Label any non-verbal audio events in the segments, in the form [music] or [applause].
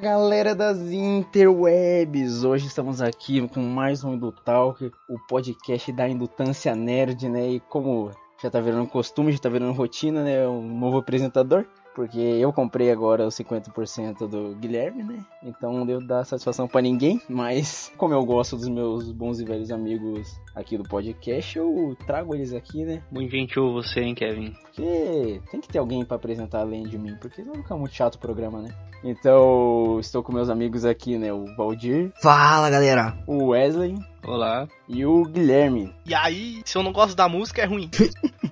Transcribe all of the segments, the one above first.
Galera das interwebs! Hoje estamos aqui com mais um Indutalk, o podcast da Indutância Nerd, né? E como já tá virando costume, já tá virando rotina, né? Um novo apresentador. Porque eu comprei agora os 50% do Guilherme, né? Então não devo dar satisfação para ninguém, mas como eu gosto dos meus bons e velhos amigos aqui do podcast, eu trago eles aqui, né? Muito gentil você, hein, Kevin? Porque tem que ter alguém para apresentar além de mim, porque senão fica muito chato o programa, né? Então, estou com meus amigos aqui, né? O Valdir, Fala galera! o Wesley Olá. e o Guilherme. E aí, se eu não gosto da música, é ruim. [laughs]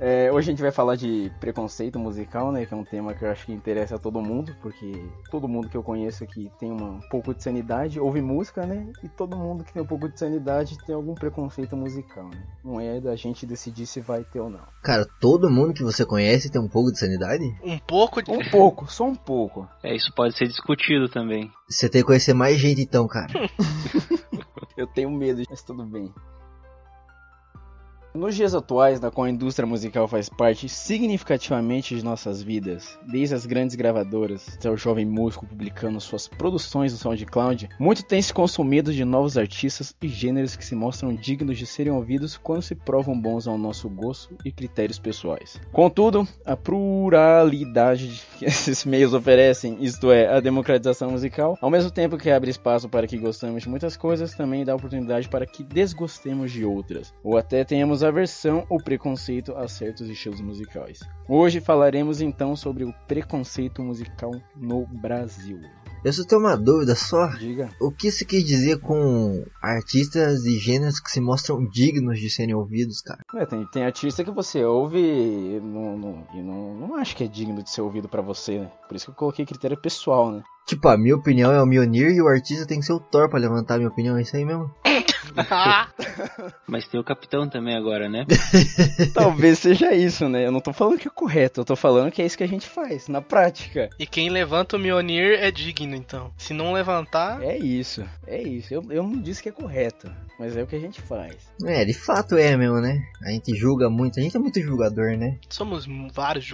É, hoje a gente vai falar de preconceito musical, né? Que é um tema que eu acho que interessa a todo mundo, porque todo mundo que eu conheço aqui tem uma- um pouco de sanidade, ouve música, né? E todo mundo que tem um pouco de sanidade tem algum preconceito musical, né? Não é da gente decidir se vai ter ou não. Cara, todo mundo que você conhece tem um pouco de sanidade? Um pouco de. Um [laughs] pouco, só um pouco. É, isso pode ser discutido também. Você tem que conhecer mais gente então, cara. [laughs] Eu tenho medo, mas tudo bem. Nos dias atuais, na qual a indústria musical faz parte significativamente de nossas vidas, desde as grandes gravadoras até o jovem músico publicando suas produções no SoundCloud, muito tem se consumido de novos artistas e gêneros que se mostram dignos de serem ouvidos quando se provam bons ao nosso gosto e critérios pessoais. Contudo, a pluralidade que [laughs] esses meios oferecem, isto é, a democratização musical, ao mesmo tempo que abre espaço para que gostamos de muitas coisas, também dá oportunidade para que desgostemos de outras, ou até tenhamos aversão ou preconceito a certos estilos musicais. Hoje falaremos então sobre o preconceito musical no Brasil. Eu só tenho uma dúvida só. Diga. O que você quis dizer com artistas e gêneros que se mostram dignos de serem ouvidos, cara? É, tem, tem artista que você ouve e não, não, e não, não acha que é digno de ser ouvido pra você, né? Por isso que eu coloquei critério pessoal, né? Tipo, a minha opinião é o Mionir e o artista tem que ser o Thor pra levantar a minha opinião, é isso aí mesmo? [laughs] Mas tem o capitão também agora, né? [laughs] Talvez seja isso, né? Eu não tô falando que é correto, eu tô falando que é isso que a gente faz, na prática. e quem levanta o Mionir é digno, então. Se não levantar, É isso, é isso. Eu, eu não disse que é correto, mas é o que a gente faz. É, de fato é mesmo, né? A gente julga muito, a gente é muito julgador, né? somos vários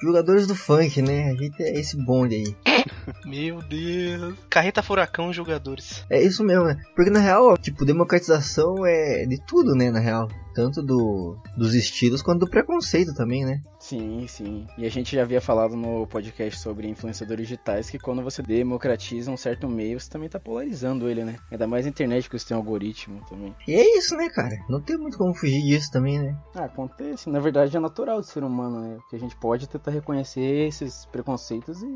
jogadores. Do funk, né? A gente é esse bonde aí. [laughs] Meu Deus. Carreta Furacão jogadores. É isso mesmo, né? Porque na real, tipo, democratização é de tudo, né, na real. Tanto do, dos estilos quanto do preconceito também, né? Sim, sim. E a gente já havia falado no podcast sobre influenciadores digitais que quando você democratiza um certo meio, você também tá polarizando ele, né? Ainda mais na internet que você tem um algoritmo também. E é isso, né, cara? Não tem muito como fugir disso também, né? Ah, acontece. Na verdade é natural do ser humano, né? Que a gente pode tentar reconhecer esses preconceitos e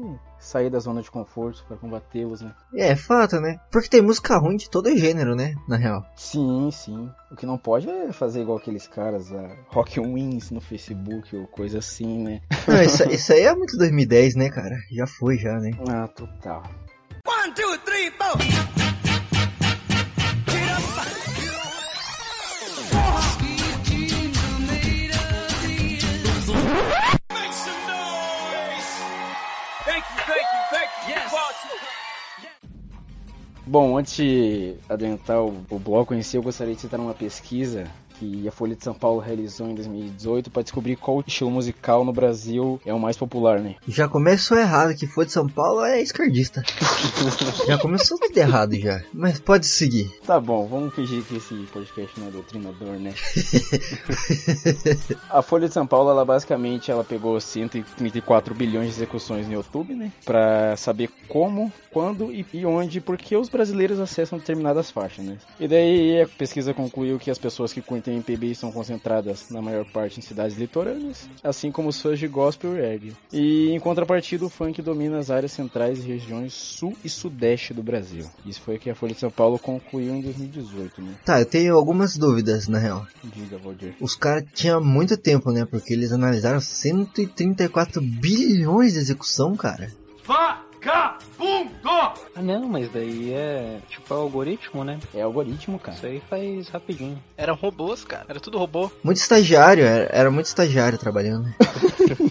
sair da zona de conforto para combatê-los, né? É, é fato, né? Porque tem música ruim de todo gênero, né? Na real. Sim, sim. O que não pode é fazer igual aqueles caras, a Rock Wins no Facebook ou coisa assim, né? [laughs] Não, isso, isso aí é muito 2010, né, cara? Já foi, já, né? Ah, total. Bom, antes de adentrar o, o bloco em si, eu gostaria de citar uma pesquisa que a Folha de São Paulo realizou em 2018 para descobrir qual estilo musical no Brasil é o mais popular, né? Já começou errado, que foi de São Paulo é esquerdista. [laughs] já começou tudo errado já. Mas pode seguir. Tá bom, vamos fingir que esse podcast não é doutrinador, né? [laughs] a Folha de São Paulo, ela basicamente ela pegou 134 bilhões de execuções no YouTube, né? Pra saber como, quando e, e onde, porque os brasileiros acessam determinadas faixas, né? E daí a pesquisa concluiu que as pessoas que curtem MPB estão concentradas na maior parte em cidades litorâneas, assim como os fãs de gospel e reggae. E em contrapartida, o funk domina as áreas centrais e regiões sul e sudeste do Brasil. Isso foi o que a Folha de São Paulo concluiu em 2018, né? Tá, eu tenho algumas dúvidas, na real. Diga, Valdir. Os caras tinham muito tempo, né? Porque eles analisaram 134 bilhões de execução, cara. Ah, não, mas daí é tipo é algoritmo, né? É algoritmo, cara. Isso aí faz rapidinho. Eram robôs, cara. Era tudo robô. Muito estagiário, era, era muito estagiário trabalhando. [laughs]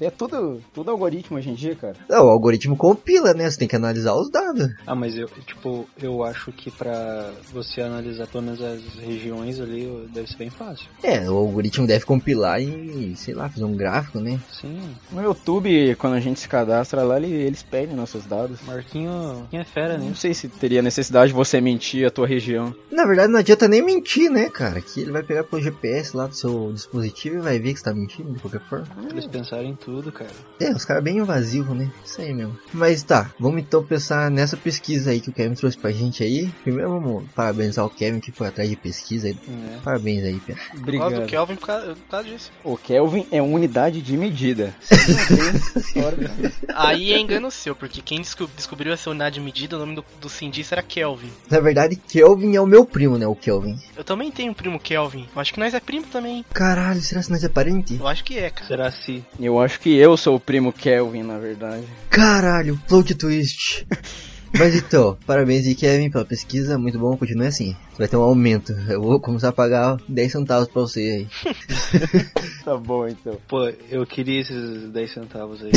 É tudo, tudo algoritmo hoje em dia, cara. Não, o algoritmo compila, né? Você tem que analisar os dados. Ah, mas eu, tipo, eu acho que pra você analisar todas as regiões ali deve ser bem fácil. É, o algoritmo deve compilar e, sei lá, fazer um gráfico, né? Sim, No YouTube, quando a gente se cadastra lá, ele- eles pedem nossos dados. Marquinho, Marquinho é fera, né? Não sei se teria necessidade de você mentir a tua região. Na verdade, não adianta nem mentir, né, cara? Que ele vai pegar pelo GPS lá do seu dispositivo e vai ver que você tá mentindo de qualquer forma. Eles pensaram em tudo, cara. É, os caras bem invasivos, né? Isso aí mesmo. Mas tá, vamos então pensar nessa pesquisa aí que o Kevin trouxe pra gente aí. Primeiro vamos parabenizar o Kevin que foi atrás de pesquisa aí. É. Parabéns aí, do Obrigado. Kelvin por causa, por causa disso. O Kelvin é unidade de medida. [laughs] Aí é engano seu, porque quem desco- descobriu essa unidade de medida, o nome do, do cientista era Kelvin. Na verdade, Kelvin é o meu primo, né? O Kelvin. Eu também tenho um primo Kelvin. Eu acho que nós é primo também. Caralho, será que nós é parente? Eu acho que é, cara. Será se Eu acho que eu sou o primo Kelvin, na verdade. Caralho, plot twist. [laughs] Mas então, parabéns aí, Kevin, pela pesquisa. Muito bom, continue assim. Vai ter um aumento. Eu vou começar a pagar 10 centavos pra você aí. [laughs] Tá bom, então. Pô, eu queria esses 10 centavos aí.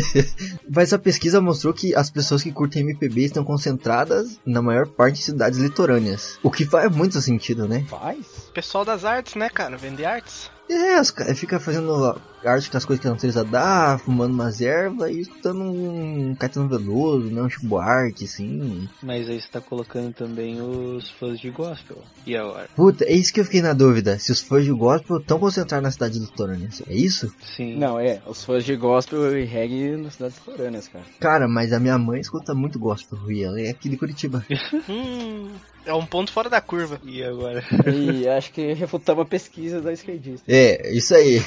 [laughs] Mas a pesquisa mostrou que as pessoas que curtem MPB estão concentradas na maior parte de cidades litorâneas. O que faz muito sentido, né? Faz? Pessoal das artes, né, cara? Vender artes. É, os caras ficam fazendo arte com as coisas que a natureza dá, fumando umas ervas e escutando um Caetano Veloso, né? Um Chico Buarque, assim. Mas aí você tá colocando também os fãs de gospel. E agora? Puta, é isso que eu fiquei na dúvida. Se os fãs de gospel estão concentrados na cidade litorânea. É isso? Sim. Não, é. Os fãs de gospel e reggae nas cidades litorâneas, cara. Cara, mas a minha mãe escuta muito gospel, e ela é aqui de Curitiba. [laughs] Hum. É um ponto fora da curva. E agora? E acho que refutamos a pesquisa da esquerdista. É, isso aí.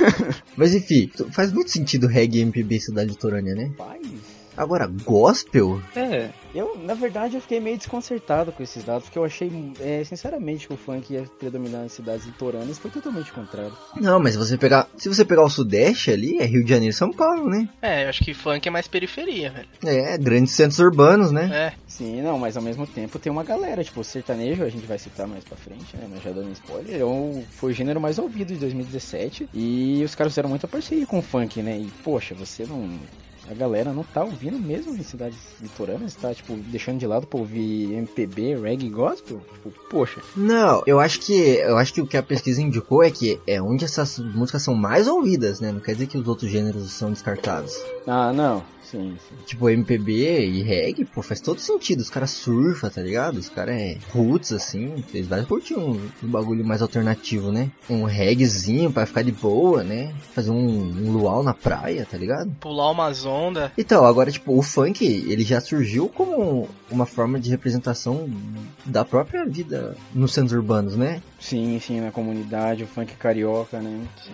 [laughs] mas enfim, faz muito sentido reggae e MPB cidade litorânea, né? Faz. Agora, gospel? É, Eu, na verdade, eu fiquei meio desconcertado com esses dados, porque eu achei, é, sinceramente, que o funk ia predominar nas cidades litorâneas foi totalmente contrário. Não, mas se você pegar. Se você pegar o Sudeste ali, é Rio de Janeiro e São Paulo, né? É, eu acho que funk é mais periferia, velho. É, grandes centros urbanos, né? É. Sim, não, mas ao mesmo tempo tem uma galera, tipo, o sertanejo, a gente vai citar mais pra frente, né, mas já dando spoiler, é o- foi o gênero mais ouvido de 2017, e os caras fizeram muita parceria com o funk, né, e poxa, você não... A galera não tá ouvindo mesmo em cidades litorâneas, tá, tipo, deixando de lado pra ouvir MPB, reggae gospel? Tipo, poxa, Não, eu acho que eu acho que o que a pesquisa indicou é que é onde essas músicas são mais ouvidas, né? Não quer dizer que os outros gêneros são descartados. ah, não, sim, sim. Tipo, MPB e reggae, pô, faz todo sentido. Os caras surfam, tá ligado? Os caras é roots, assim. Eles vão curtir um, um bagulho mais alternativo, né? Um reggaezinho pra ficar de boa, né? Fazer um, um luau na praia, tá ligado? Pular umas ondas. Então, agora, tipo, o funk, ele já surgiu como uma forma de representação da própria vida nos centros urbanos, né? Sim, sim, na comunidade, o funk carioca, né? sim.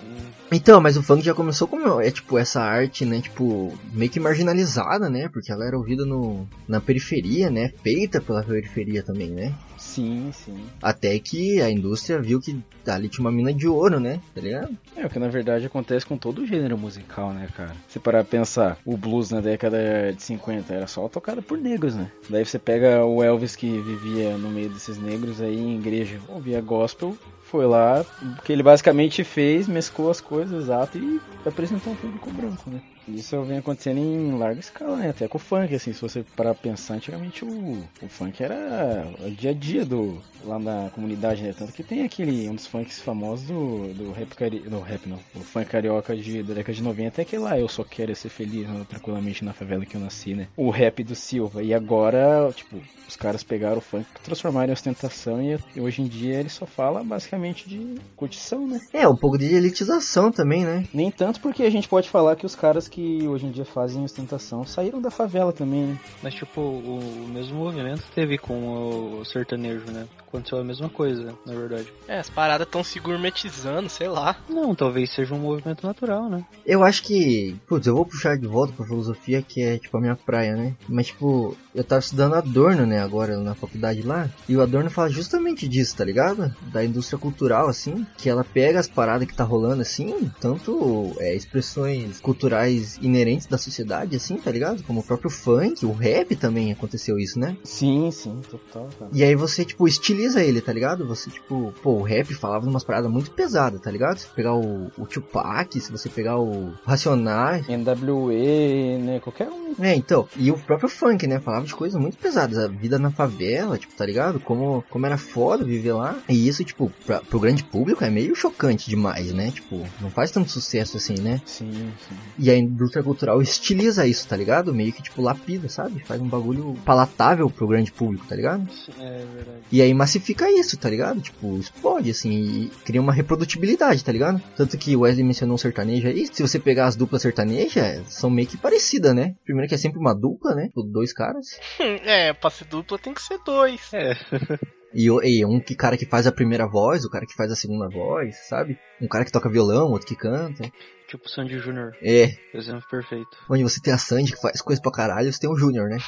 Então, mas o funk já começou como, é tipo, essa arte, né, tipo, meio que marginalizada, né? Porque ela era ouvida no, na periferia, né? Feita pela periferia também, né? Sim, sim. Até que a indústria viu que ali tinha uma mina de ouro, né? Tá ligado? É, o que na verdade acontece com todo o gênero musical, né, cara? Se parar pra pensar, o blues na década de 50 era só tocado por negros, né? Daí você pega o Elvis que vivia no meio desses negros aí em igreja, ouvia gospel, foi lá, o que ele basicamente fez, mesclou as coisas, exato, e apresentou um público branco, né? Isso vem acontecendo em larga escala, né? Até com o funk, assim, se você parar pra pensar, antigamente o, o funk era o dia a dia do, lá na comunidade, né? Tanto que tem aquele, um dos funks famosos do, do rap, cari... do rap não, o funk carioca de, da década de 90 é aquele lá, eu só quero ser feliz né, tranquilamente na favela que eu nasci, né? O rap do Silva. E agora, tipo, os caras pegaram o funk, transformaram em ostentação e, e hoje em dia ele só fala basicamente de curtição, né? É, um pouco de elitização também, né? Nem tanto porque a gente pode falar que os caras que hoje em dia fazem ostentação saíram da favela também, né? Mas tipo, o, o mesmo movimento teve com o sertanejo, né? Aconteceu a mesma coisa, na verdade. É, as paradas tão se gourmetizando, sei lá. Não, talvez seja um movimento natural, né? Eu acho que, putz, eu vou puxar de volta pra filosofia, que é tipo a minha praia, né? Mas tipo, eu tava estudando Adorno, né, agora na faculdade lá, e o Adorno fala justamente disso, tá ligado? Da indústria cultural, assim, que ela pega as paradas que tá rolando, assim, tanto é, expressões culturais inerentes da sociedade, assim, tá ligado? Como o próprio funk, o rap também aconteceu isso, né? Sim, sim, total, cara. E aí você, tipo, estiliza ele, tá ligado? Você, tipo, pô, o rap falava umas paradas muito pesadas, tá ligado? Se você pegar o, o Tupac, se você pegar o Racionais, NWE, né? Qualquer um. é, então, e o próprio funk, né? Falava de coisas muito pesadas. A vida na favela, tipo, tá ligado? Como, como era foda viver lá. E isso, tipo, pra, pro grande público é meio chocante demais, né? Tipo, não faz tanto sucesso assim, né? Sim, sim. E a indústria cultural estiliza isso, tá ligado? Meio que, tipo, lapida, sabe? Faz um bagulho palatável pro grande público, tá ligado? É verdade. E aí massifica isso, tá ligado? Tipo, explode, assim, e cria uma reprodutibilidade, tá ligado? Tanto que o Wesley mencionou um sertanejo aí, se você pegar as duplas sertanejas, são meio que parecidas, né? Primeiro que é sempre uma dupla, né? Tipo, Dois caras. É, pra ser dupla tem que ser dois. É, [laughs] E, o- e um que cara que faz a primeira voz, o cara que faz a segunda voz, sabe? Um cara que toca violão, outro que canta. tipo Sandy Júnior, É, exemplo perfeito. onde você tem a Sandy que faz coisa pra caralho, você tem o Júnior, né? [laughs]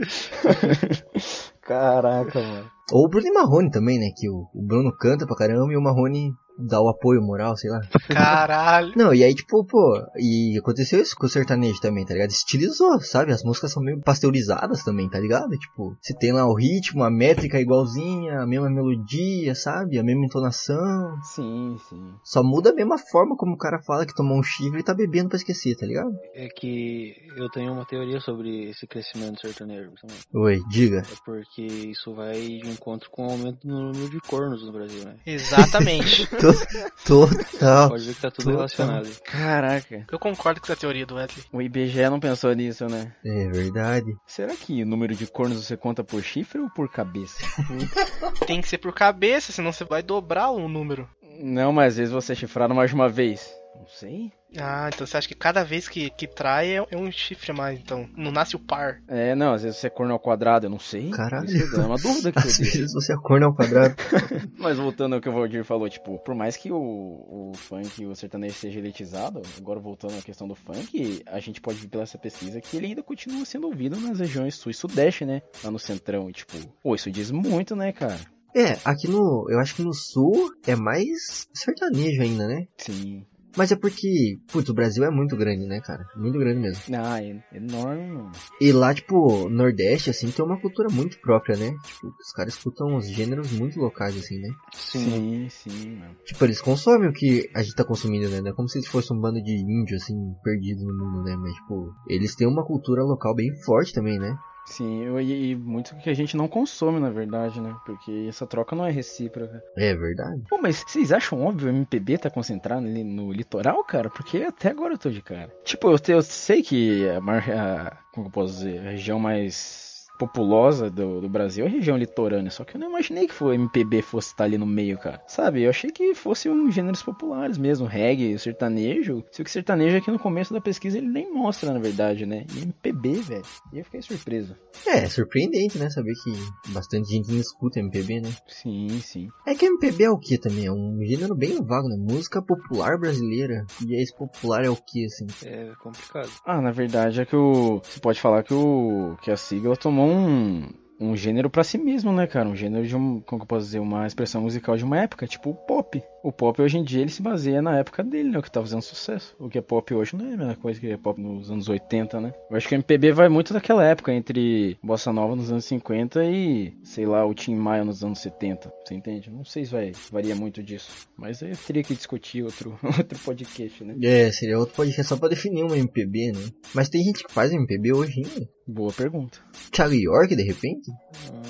[laughs] Caraca, mano. Ou o Bruno e Marrone também, né? Que o, o Bruno canta pra caramba e o Marrone dá o apoio moral, sei lá. Caralho. Não, e aí, tipo, pô, e aconteceu isso com o sertanejo também, tá ligado? Estilizou, sabe? As músicas são meio pasteurizadas também, tá ligado? Tipo, você tem lá o ritmo, a métrica igualzinha, a mesma melodia, sabe? A mesma entonação. Sim, sim. Só muda a mesma forma como o cara fala que tomou um chifre e tá bebendo pra esquecer, tá ligado? É que eu tenho uma teoria sobre esse crescimento sertanejo também. Oi, diga. É porque isso vai de encontro com o aumento no número de cornos no Brasil, né? Exatamente. [laughs] [laughs] Total. Pode ver que tá tudo Total. relacionado. Caraca. Eu concordo com essa teoria do Wesley. O IBGE não pensou nisso, né? É verdade. Será que o número de cornos você conta por chifre ou por cabeça? [laughs] Tem que ser por cabeça, senão você vai dobrar o número. não, mas às vezes você é chifrado mais de uma vez. Não sei. Ah, então você acha que cada vez que, que trai é, é um chifre a mais, então. Não nasce o par. É, não, às vezes você é corno ao quadrado, eu não sei. Caralho. Isso é uma dúvida que eu [laughs] Às vezes você acorda ao quadrado. [laughs] Mas voltando ao que o Valdir falou, tipo, por mais que o, o funk e o sertanejo seja elitizado, agora voltando à questão do funk, a gente pode ver pela essa pesquisa que ele ainda continua sendo ouvido nas regiões sul e sudeste, né? Lá no centrão, e tipo, pô, isso diz muito, né, cara? É, aqui no. Eu acho que no sul é mais sertanejo ainda, né? Sim. Mas é porque, putz, o Brasil é muito grande, né, cara? Muito grande mesmo. Ah, é enorme, mano. E lá, tipo, Nordeste, assim, tem uma cultura muito própria, né? Tipo, os caras escutam uns gêneros muito locais, assim, né? Sim. Sim, sim, mano. Tipo, eles consomem o que a gente tá consumindo, né? Não é como se fosse um bando de índio, assim, perdido no mundo, né? Mas, tipo, eles têm uma cultura local bem forte também, né? Sim, e, e muito que a gente não consome, na verdade, né? Porque essa troca não é recíproca. É verdade. Pô, mas vocês acham óbvio o MPB tá concentrado ali no litoral, cara? Porque até agora eu tô de cara. Tipo, eu, eu sei que a, mar- a- como eu posso dizer, a região mais populosa do, do Brasil é a região litorânea, só que eu não imaginei que o MPB fosse estar ali no meio, cara. Sabe, eu achei que fosse um gêneros populares mesmo, reggae, sertanejo. Se o que sertanejo aqui no começo da pesquisa ele nem mostra, na verdade, né? E MPB, velho. E eu fiquei surpreso. É, é surpreendente, né? Saber que bastante gente não escuta MPB, né? Sim, sim. É que MPB é o que também? É um gênero bem vago, né? Música popular brasileira. E esse popular é o que, assim? É complicado. Ah, na verdade é que o. Você pode falar que o. que a sigla tomou um. Um gênero pra si mesmo, né, cara? Um gênero de um. Como que eu posso dizer? Uma expressão musical de uma época, tipo pop. O pop hoje em dia ele se baseia na época dele, né? O que tá fazendo sucesso. O que é pop hoje não é a mesma coisa que é pop nos anos 80, né? Eu acho que o MPB vai muito daquela época, entre Bossa Nova nos anos 50 e, sei lá, o Tim Maia nos anos 70. Você entende? Não sei se vai varia muito disso. Mas aí eu teria que discutir outro, [laughs] outro podcast, né? É, seria outro podcast só pra definir uma MPB, né? Mas tem gente que faz MPB hoje ainda. Boa pergunta. Thiago York, de repente?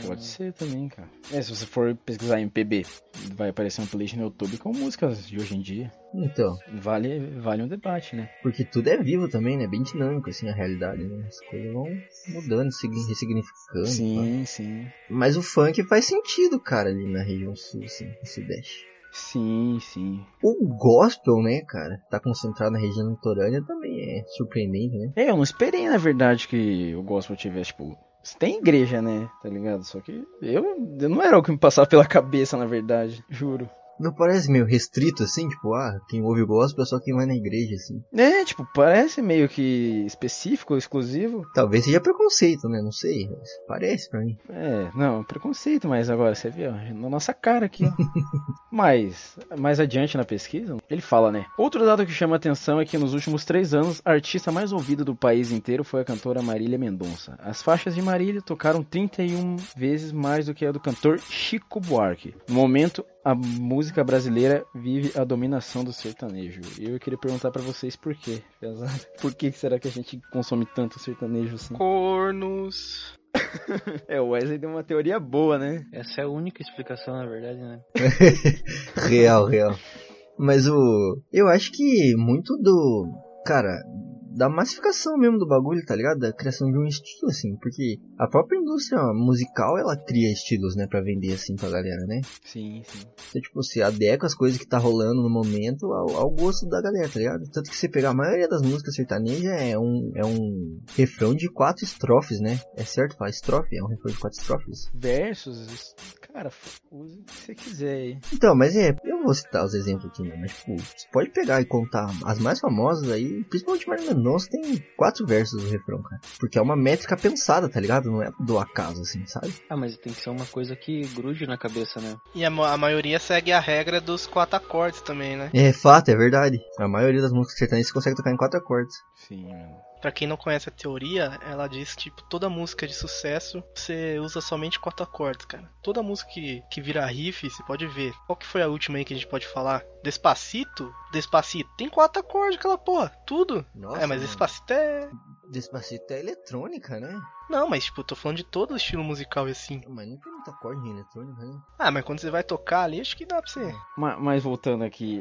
Pode ser também, cara. É, se você for pesquisar MPB, vai aparecer um playlist no YouTube com músicas de hoje em dia. Então, Vale, vale um debate, né? porque tudo é vivo também, né? Bem dinâmico, assim, a realidade, né? As coisas vão mudando, segui- ressignificando. Sim, sim. pá. Mas o funk faz sentido, cara, ali na região sul, assim, no sudeste. Sim, sim. O gospel, né, cara, tá concentrado na região litorânea também é surpreendente, né? É, eu não esperei, na verdade, que o gospel tivesse, tipo, Tem igreja, né? Tá ligado? Só que eu, eu não era o que me passava pela cabeça, na verdade. Juro. Não parece meio restrito assim, tipo, ah, quem ouve gospel é só quem vai na igreja, assim. É, tipo, parece meio que específico, exclusivo. Talvez seja preconceito, né? Não sei, parece pra mim. É, não, preconceito, mas agora você vê, ó, na nossa cara aqui, ó. [laughs] mas, mais adiante na pesquisa, ele fala, né? Outro dado que chama atenção é que nos últimos três anos, a artista mais ouvida do país inteiro foi a cantora Marília Mendonça. As faixas de Marília tocaram 31 vezes mais do que a do cantor Chico Buarque. No momento, a música brasileira vive a dominação do sertanejo. E eu queria perguntar pra vocês por quê, pesado. [laughs] Por que será que a gente consome tanto sertanejo assim? Cornos. É, o Wesley deu uma teoria boa, né? Essa é a única explicação, na verdade, né? [laughs] real, real. Mas o. Eu acho que muito do. Cara, da massificação mesmo do bagulho, tá ligado? Da criação de um estilo, assim. Porque a própria indústria musical, ela cria estilos, né? Pra vender, assim, pra galera, né? Sim, sim. Então, tipo, você adequa as coisas que tá rolando no momento ao, ao gosto da galera, tá ligado? Tanto que você pegar a maioria das músicas sertanejas é um, é um refrão de quatro estrofes, né? É certo falar estrofe? É um refrão de quatro estrofes. Versos, cara, use o que você quiser aí. Então, mas é, eu vou citar os exemplos aqui, né? Mas, tipo, você pode pegar e contar as mais famosas aí, principalmente Marília Mendonça, tem quatro versos do refrão, cara. Porque é uma métrica pensada, tá ligado? Não é do acaso, assim, sabe? Ah, mas tem que ser uma coisa que grude na cabeça, né? E a, ma- a maioria segue a regra dos quatro acordes também, né? É fato, é verdade. A maioria das músicas sertanejas você consegue tocar em quatro acordes. Sim, mano. Pra quem não conhece a teoria, ela diz tipo, toda música de sucesso você usa somente quatro acordes, cara. Toda música que, que vira riff, você pode ver. Qual que foi a última aí que a gente pode falar? Despacito? Despacito. Tem quatro acordes aquela porra. Tudo. Nossa, é, mas mano. Despacito é. Despacito é eletrônica, né? Não, mas tipo, tô falando de todo o estilo musical e assim. Mas não tem muito acorde em eletrônica, né? Ah, mas quando você vai tocar ali, acho que dá pra você. Ma- Mas voltando aqui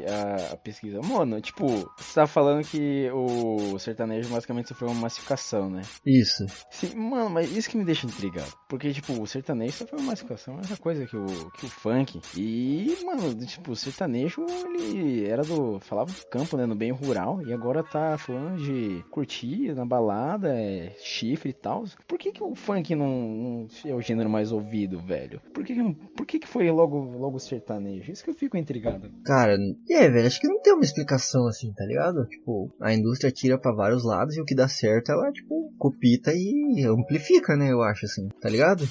à pesquisa, mano, tipo, você tá falando que o sertanejo basicamente sofreu uma massificação, né? Isso. Sim, mano, mas isso que me deixa intrigado. Porque, tipo, o sertanejo sofreu uma massificação, é a mesma coisa que o, que o funk. E, mano, tipo, o sertanejo, ele era do. falava do campo, né? No bem rural. E agora tá falando de curtir na balada, é, chifre e tal. Por que, que o funk não, não é o gênero mais ouvido, velho? Por que, que, não- por que, que foi logo, logo sertanejo? Isso que eu fico intrigado. Cara, é, velho, acho que não tem uma explicação assim, tá ligado? Tipo, a indústria tira pra vários lados e o que dá certo ela, tipo, copita e amplifica, né? Eu acho assim, tá ligado?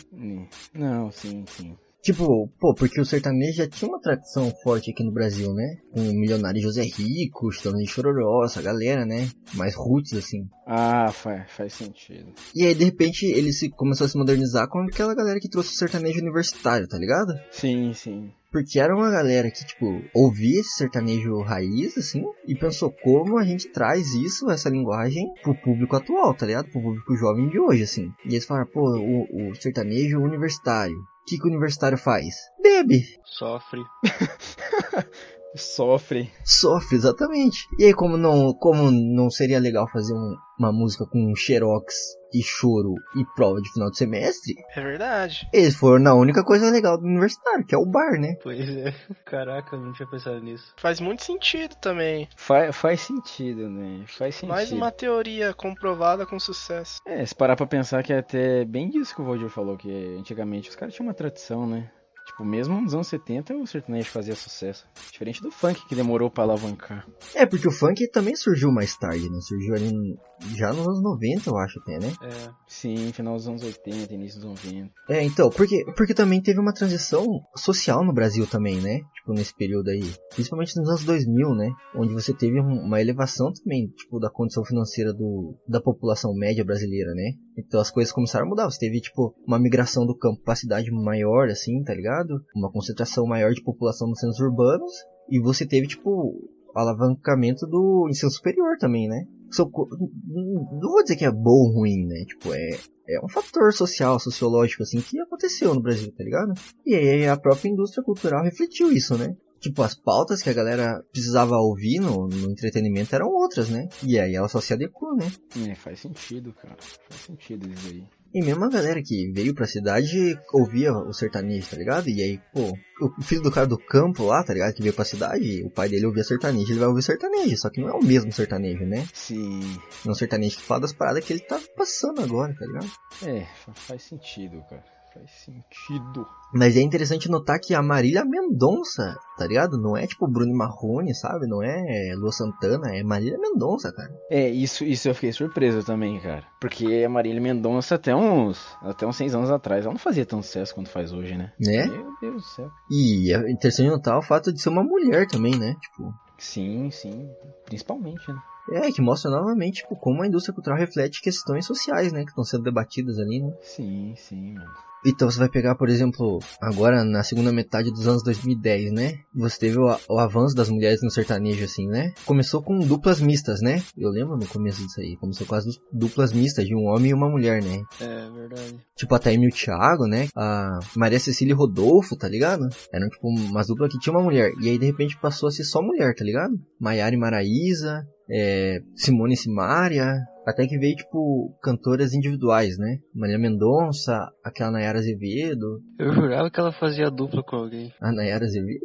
Não, sim, sim. Tipo, pô, porque o sertanejo já tinha uma tradição forte aqui no Brasil, né? Com o milionário José Rico, Chitão de Chororó, essa galera, né? Mais roots, assim. Ah, faz, faz sentido. E aí, de repente, ele se, começou a se modernizar com aquela galera que trouxe o sertanejo universitário, tá ligado? Sim, sim. Porque era uma galera que, tipo, ouvia esse sertanejo raiz, assim, e pensou como a gente traz isso, essa linguagem, pro público atual, tá ligado? Pro público jovem de hoje, assim. E eles falaram, pô, o, o sertanejo universitário. O que, que o universitário faz? Bebe. Sofre. [laughs] Sofre. Sofre, exatamente. E aí, como não, como não seria legal fazer um- uma música com xerox e choro e prova de final de semestre, É verdade. eles foram na única coisa legal do universitário, que é o bar, né? Pois é. [laughs] Caraca, eu não tinha pensado nisso. Faz muito sentido também. Faz, faz sentido, né? Faz sentido. Mais uma teoria comprovada com sucesso. É, se parar pra pensar que é até bem disso que o Valdir falou, que antigamente os caras tinham uma tradição, né? Tipo, mesmo nos anos 70 o sertanejo fazia sucesso. Diferente do funk, que demorou pra alavancar. É, porque o funk também surgiu mais tarde, né? Surgiu ali no- já nos anos 90, eu acho até, né? É. Sim, final dos anos 80, início dos 90. É, então, porque, porque também teve uma transição social no Brasil também, né? Tipo, nesse período aí. Principalmente nos anos 2000, né? Onde você teve um- uma elevação também, tipo, da condição financeira do, da população média brasileira, né? Então as coisas começaram a mudar. Você teve, tipo, uma migração do campo pra cidade maior, assim, tá ligado? Uma concentração maior de população nos centros urbanos. E você teve, tipo, alavancamento do ensino superior também, né? Não vou dizer que é bom ou ruim, né? Tipo, é, é um fator social, sociológico, assim, que aconteceu no Brasil, tá ligado? E aí a própria indústria cultural refletiu isso, né? Tipo, as pautas que a galera precisava ouvir no, no entretenimento eram outras, né? E aí ela só se adequou, né? É, faz sentido, cara. Faz sentido isso aí. E mesmo a galera que veio pra cidade ouvia o sertanejo, tá ligado? E aí, pô, o filho do cara do campo lá, tá ligado? Que veio pra cidade, o pai dele ouvia sertanejo, ele vai ouvir sertanejo, só que não é o mesmo sertanejo, né? Sim. Não é um sertanejo que fala das paradas que ele tá passando agora, tá ligado? É, fa- faz sentido, cara. Faz sentido. Mas é interessante notar que a Marília Mendonça, tá ligado? Não é tipo Bruno Marrone, sabe? Não é Lua Santana, é Marília Mendonça, cara. É, isso, isso eu fiquei surpreso também, cara. Porque a Marília Mendonça até uns. Até uns seis anos atrás, ela não fazia tanto sucesso quanto faz hoje, né? Né? Meu Deus do céu. E é interessante notar o fato de ser uma mulher também, né? Tipo, Sim, sim. Principalmente, né? é, que mostra novamente tipo, como a indústria cultural reflete questões sociais, né? Que estão sendo debatidas ali, né? Sim, sim, mano. Então você vai pegar, por exemplo, agora na segunda metade dos anos 2010, né? Você teve o, o avanço das mulheres no sertanejo, assim, né? Começou com duplas mistas, né? Eu lembro no começo disso aí. Começou com as du- duplas mistas de um homem e uma mulher, né? É verdade. Tipo a Taime e o Thiago, né? A Maria Cecília e Rodolfo, tá ligado? Eram tipo umas duplas que tinha uma mulher. E aí de repente passou a ser só mulher, tá ligado? Maiara e Maraísa, é, Simone e Simária. Até que veio, tipo, cantoras individuais, né? Maria Mendonça, aquela Nayara Azevedo. Eu jurava que ela fazia dupla com alguém. A Nayara Azevedo?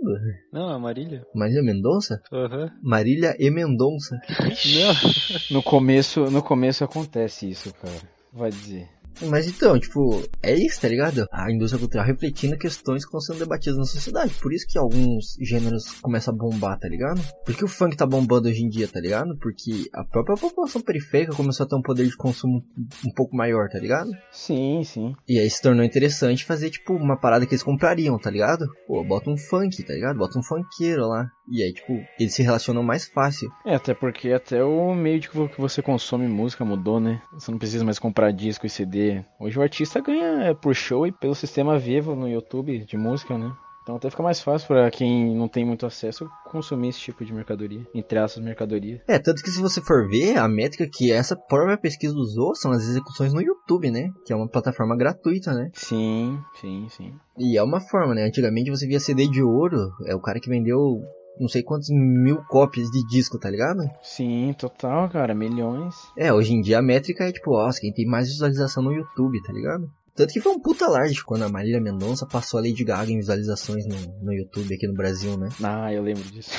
Não, a Marília. Marília Mendonça? Aham. Marília e Mendonça. Não. No começo, no começo acontece isso, cara. Vai dizer. Mas então, tipo, é isso, tá ligado? A indústria cultural refletindo questões que estão sendo debatidas na sociedade. Por isso que alguns gêneros começam a bombar, tá ligado? Por que o funk tá bombando hoje em dia, tá ligado? Porque a própria população periférica começou a ter um poder de consumo um pouco maior, tá ligado? Sim, sim. E aí se tornou interessante fazer, tipo, uma parada que eles comprariam, tá ligado? Pô, bota um funk, tá ligado? Bota um funkeiro lá. E aí, tipo, eles se relacionam mais fácil. É, até porque até o meio de que vo- que você consome música mudou, né? Você não precisa mais comprar disco e CD. Hoje o artista ganha por show e pelo sistema Vivo no YouTube de música, né? Então até fica mais fácil pra quem não tem muito acesso consumir esse tipo de mercadoria. Entre aspas, mercadoria. É, tanto que se você for ver, a métrica que essa própria pesquisa usou são as execuções no YouTube, né? Que é uma plataforma gratuita, né? Sim, sim, sim. E é uma forma, né? Antigamente você via CD de ouro, é o cara que vendeu não sei quantos mil cópias de disco, tá ligado? Sim, total, cara. Milhões. É, hoje em dia a métrica é tipo, ó, quem tem mais visualização no YouTube, tá ligado? Tanto que foi um puta alarde quando a Marília Mendonça passou a Lady Gaga em visualizações no, no YouTube aqui no Brasil, né? Ah, eu lembro disso.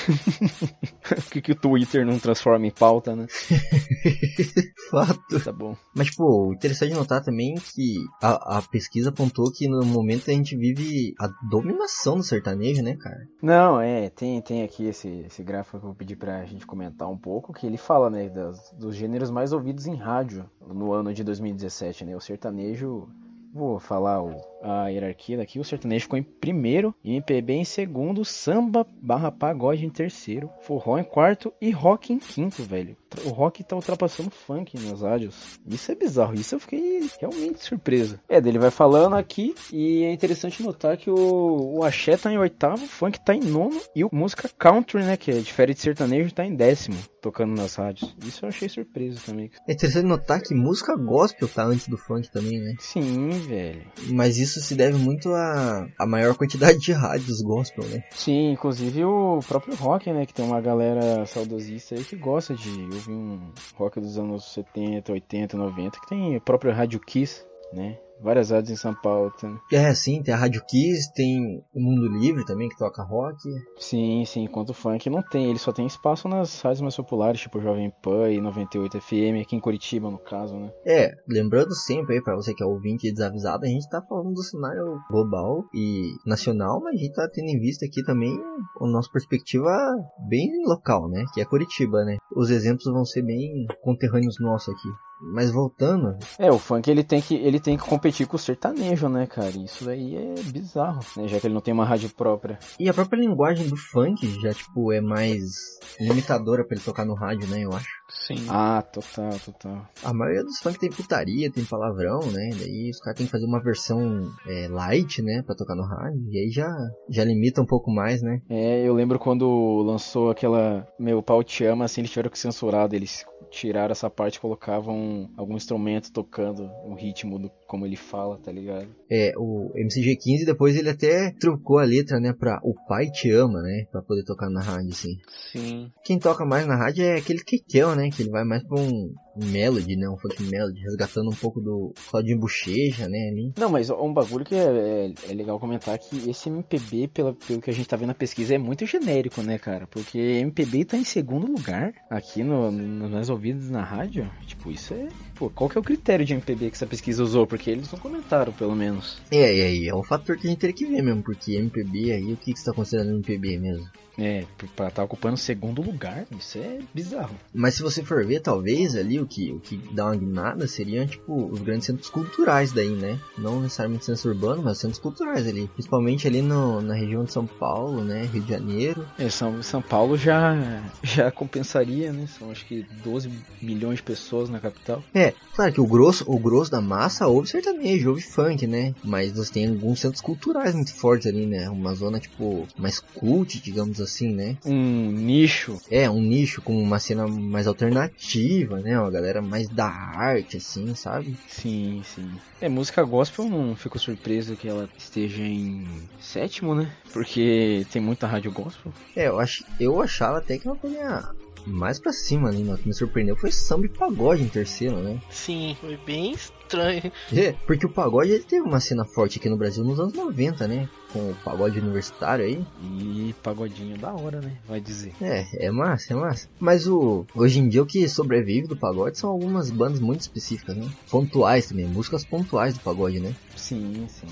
[laughs] o que, que o Twitter não transforma em pauta, né? [laughs] Fato. Tá bom. Mas, pô, interessante notar também que a, a pesquisa apontou que no momento a gente vive a dominação do sertanejo, né, cara? Não, é, tem, tem aqui esse, esse gráfico que eu vou pedir pra gente comentar um pouco, que ele fala, né, das- dos gêneros mais ouvidos em rádio no ano de 2017, né? O sertanejo, vou falar o, a hierarquia daqui, o sertanejo ficou em primeiro, MPB em segundo, samba barra pagode em terceiro, forró em quarto e rock em quinto, velho. O rock tá ultrapassando o funk nas rádios. Isso é bizarro, isso eu fiquei realmente surpreso. É, dele vai falando aqui e é interessante notar que o, o axé tá em oitavo, o funk tá em nono e o música country, né, que é diferente de sertanejo, tá em décimo, tocando nas rádios. Isso eu achei surpreso também. É interessante notar que música gospel tá antes do funk também, né? Sim, velho. Mas isso se deve muito à, à maior quantidade de rádios gospel, né? Sim, inclusive o próprio rock, né? Que tem uma galera saudosista aí que gosta de ouvir um rock dos anos 70, 80, 90, que tem o próprio Rádio Kiss, né? Várias rádios em São Paulo também. É, sim, tem a Rádio Kiss, tem o Mundo Livre também, que toca rock. Sim, sim, enquanto o funk não tem, ele só tem espaço nas rádios mais populares, tipo Jovem Pan e 98 FM, aqui em Curitiba, no caso, né? É, lembrando sempre aí, pra você que é ouvinte e desavisado, a gente tá falando do cenário global e nacional, mas a gente tá tendo em vista aqui também a nossa perspectiva bem local, né? Que é Curitiba, né? Os exemplos vão ser bem conterrâneos nossos aqui. Mas voltando, É, o funk ele tem que ele tem que competir com o sertanejo, né, cara? Isso daí é bizarro, né? Já que ele não tem uma rádio própria. e a própria linguagem do funk já, tipo, é mais limitadora pra ele tocar no rádio, né? Eu acho. Sim. Ah, total, total. A maioria dos funk tem putaria, tem palavrão, né? Daí os caras têm que fazer uma versão é, light, né? Pra tocar no rádio. E aí já, já limita um pouco mais, né? É, eu lembro quando lançou aquela Meu Pau Te Ama, assim, eles tiveram que censurar, eles tiraram essa parte e colocavam algum instrumento tocando o ritmo do como ele fala, tá ligado? É, o MCG15 depois ele até trocou a letra, né? Pra O Pai Te Ama, né? Pra poder tocar na rádio, assim. Sim. Quem toca mais na rádio é aquele Kekel, né? Que ele vai mais pra um, melody, né? Um funk melody, resgatando um pouco do Claudinho Bochecha, né? Ali. Não, mas um bagulho que é, é, é legal comentar que esse MPB, pela, pelo que a gente tá vendo na pesquisa, é muito genérico, né, cara? Porque MPB tá em segundo lugar aqui no, no, nas ouvidas na rádio. Tipo, isso é. Pô, qual que é o critério de MPB que essa pesquisa usou? Porque eles não comentaram, pelo menos. É, e aí, é um fator que a gente teria que ver mesmo, porque MPB aí, o que, que você tá considerando MPB mesmo? É, pra estar tá ocupando o segundo lugar, isso é bizarro. Mas se você for ver, talvez ali o que, o que dá uma guinada seriam, tipo, os grandes centros culturais daí, né? Não necessariamente centros urbanos, mas centros culturais ali. Principalmente ali no, na região de São Paulo, né? Rio de Janeiro. É, São, São Paulo já, já compensaria, né? São acho que 12 milhões de pessoas na capital. É, claro que o grosso, o grosso da massa ouve sertanejo, ouve funk, né? Mas você tem alguns centros culturais muito fortes ali, né? Uma zona, tipo, mais cult, digamos assim, né? Um nicho. É, um nicho com uma cena mais alternativa, né? Uma galera mais da arte, assim, sabe? Sim, sim. É, música gospel, não fico surpreso que ela esteja em sétimo, né? Porque tem muita rádio gospel. É, eu, ach, eu achava até que ela podia mais pra cima ali, né? O que me surpreendeu foi samba e pagode em terceiro, né? Sim, foi bem estranho. É, porque o pagode ele teve uma cena forte aqui no Brasil nos anos 90, né? Com o pagode universitário aí. E pagodinho da hora, né? Vai dizer. É, é massa, é massa. Mas o hoje em dia o que sobrevive do pagode são algumas bandas muito específicas, né? Pontuais também, músicas pontuais do pagode, né? Sim, sim.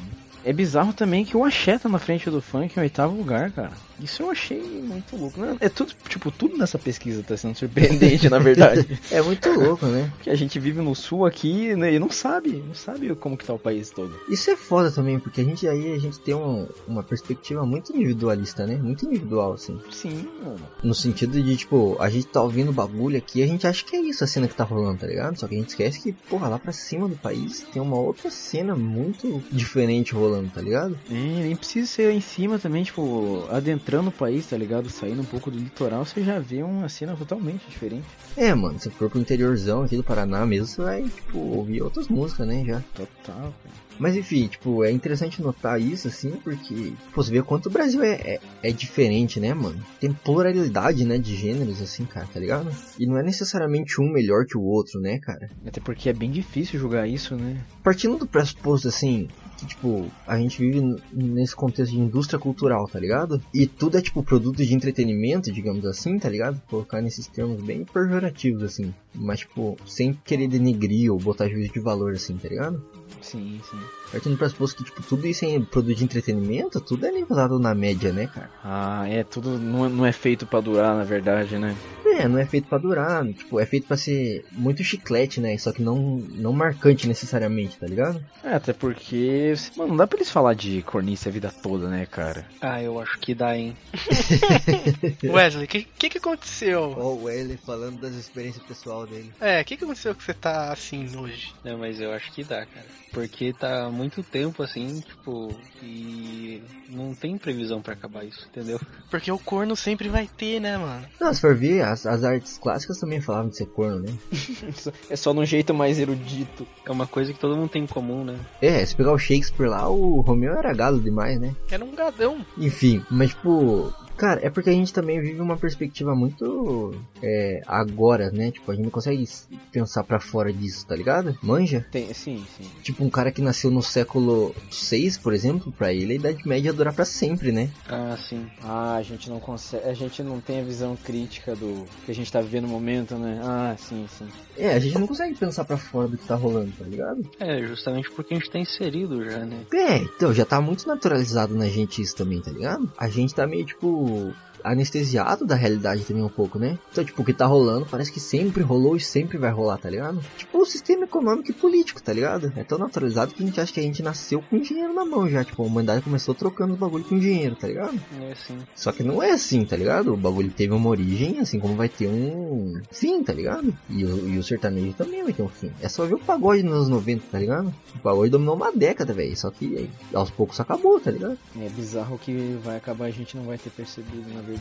É bizarro também que o Axé tá na frente do funk em oitavo lugar, cara. Isso eu achei muito louco. Não, é tudo, tipo, tudo nessa pesquisa tá sendo surpreendente, na verdade. [laughs] é muito louco, né? Porque a gente vive no sul aqui né, e não sabe, não sabe como que tá o país todo. Isso é foda também, porque a gente aí a gente tem um, uma perspectiva muito individualista, né? Muito individual, assim. Sim, mano. No sentido de, tipo, a gente tá ouvindo bagulho aqui e a gente acha que é isso a cena que tá rolando, tá ligado? Só que a gente esquece que, porra, lá pra cima do país tem uma outra cena muito diferente rolando, tá ligado? É, nem precisa ser em cima também, tipo, adentrando o país, tá ligado? Saindo um pouco do litoral, você já vê uma cena totalmente diferente. É, mano, se for pro interiorzão aqui do Paraná mesmo, você vai, tipo, ouvir outras músicas, né, já. Total, cara. Mas enfim, tipo, é interessante notar isso, assim, porque, pô, você vê quanto o Brasil é, é, é, diferente, né, mano? Tem pluralidade, né, de gêneros, assim, cara, tá ligado? E não é necessariamente um melhor que o outro, né, cara? Até porque é bem difícil julgar isso, né? Partindo do pressuposto, assim, que, tipo, a gente vive nesse contexto de indústria cultural, tá ligado? E tudo é, tipo, produto de entretenimento, digamos assim, tá ligado? Colocar nesses termos bem pejorativos, assim. Mas, tipo, sem querer denegrir ou botar juízo de valor, assim, tá ligado? Sim, sim. Partindo do pressuposto que, tipo, tudo isso é produto de entretenimento, tudo é nivelado na média, né, cara? Ah, é, tudo não, não é feito para durar, na verdade, né? É, não é feito para durar, tipo, é feito para ser muito chiclete, né? Só que não, não marcante necessariamente, tá ligado? É, até porque, mano, não dá pra eles falar de cornice a vida toda, né, cara? Ah, eu acho que dá, hein? [laughs] Wesley, o que, que que aconteceu? Ó, o Wesley falando das experiências pessoal dele. É, o que que aconteceu que você tá assim hoje? Não, mas eu acho que dá, cara. Porque tá muito tempo assim, tipo, e não tem previsão para acabar isso, entendeu? Porque o corno sempre vai ter, né, mano? Não, se for ver, as, as artes clássicas também falavam de ser corno, né? [laughs] é só num jeito mais erudito. É uma coisa que todo mundo tem em comum, né? É, se pegar o Shakespeare lá, o Romeu era gado demais, né? Era um gadão. Enfim, mas tipo, Cara, é porque a gente também vive uma perspectiva muito é, agora, né? Tipo, a gente não consegue pensar para fora disso, tá ligado? Manja? Tem, sim, sim. Tipo, um cara que nasceu no século 6, por exemplo, para ele a Idade Média ia durar para sempre, né? Ah, sim. Ah, a gente não consegue, a gente não tem a visão crítica do que a gente tá vivendo no momento, né? Ah, sim, sim. É, a gente não consegue pensar para fora do que tá rolando, tá ligado? É, justamente porque a gente tá inserido já, né? É, então já tá muito naturalizado na gente isso também, tá ligado? A gente tá meio tipo 五 anestesiado da realidade também um pouco, né? Então, tipo, o que tá rolando parece que sempre rolou e sempre vai rolar, tá ligado? Tipo, o sistema econômico e político, tá ligado? É tão naturalizado que a gente acha que a gente nasceu com dinheiro na mão já. Tipo, a humanidade começou trocando os bagulho com dinheiro, tá ligado? É assim. Só que não é assim, tá ligado? O bagulho teve uma origem, assim como vai ter um fim, tá ligado? E o, e o sertanejo também vai ter um fim. É só ver o pagode nos anos 90, tá ligado? O pagode dominou uma década, velho. Só que aí, aos poucos acabou, tá ligado? É bizarro que vai acabar a gente não vai ter percebido, na verdade.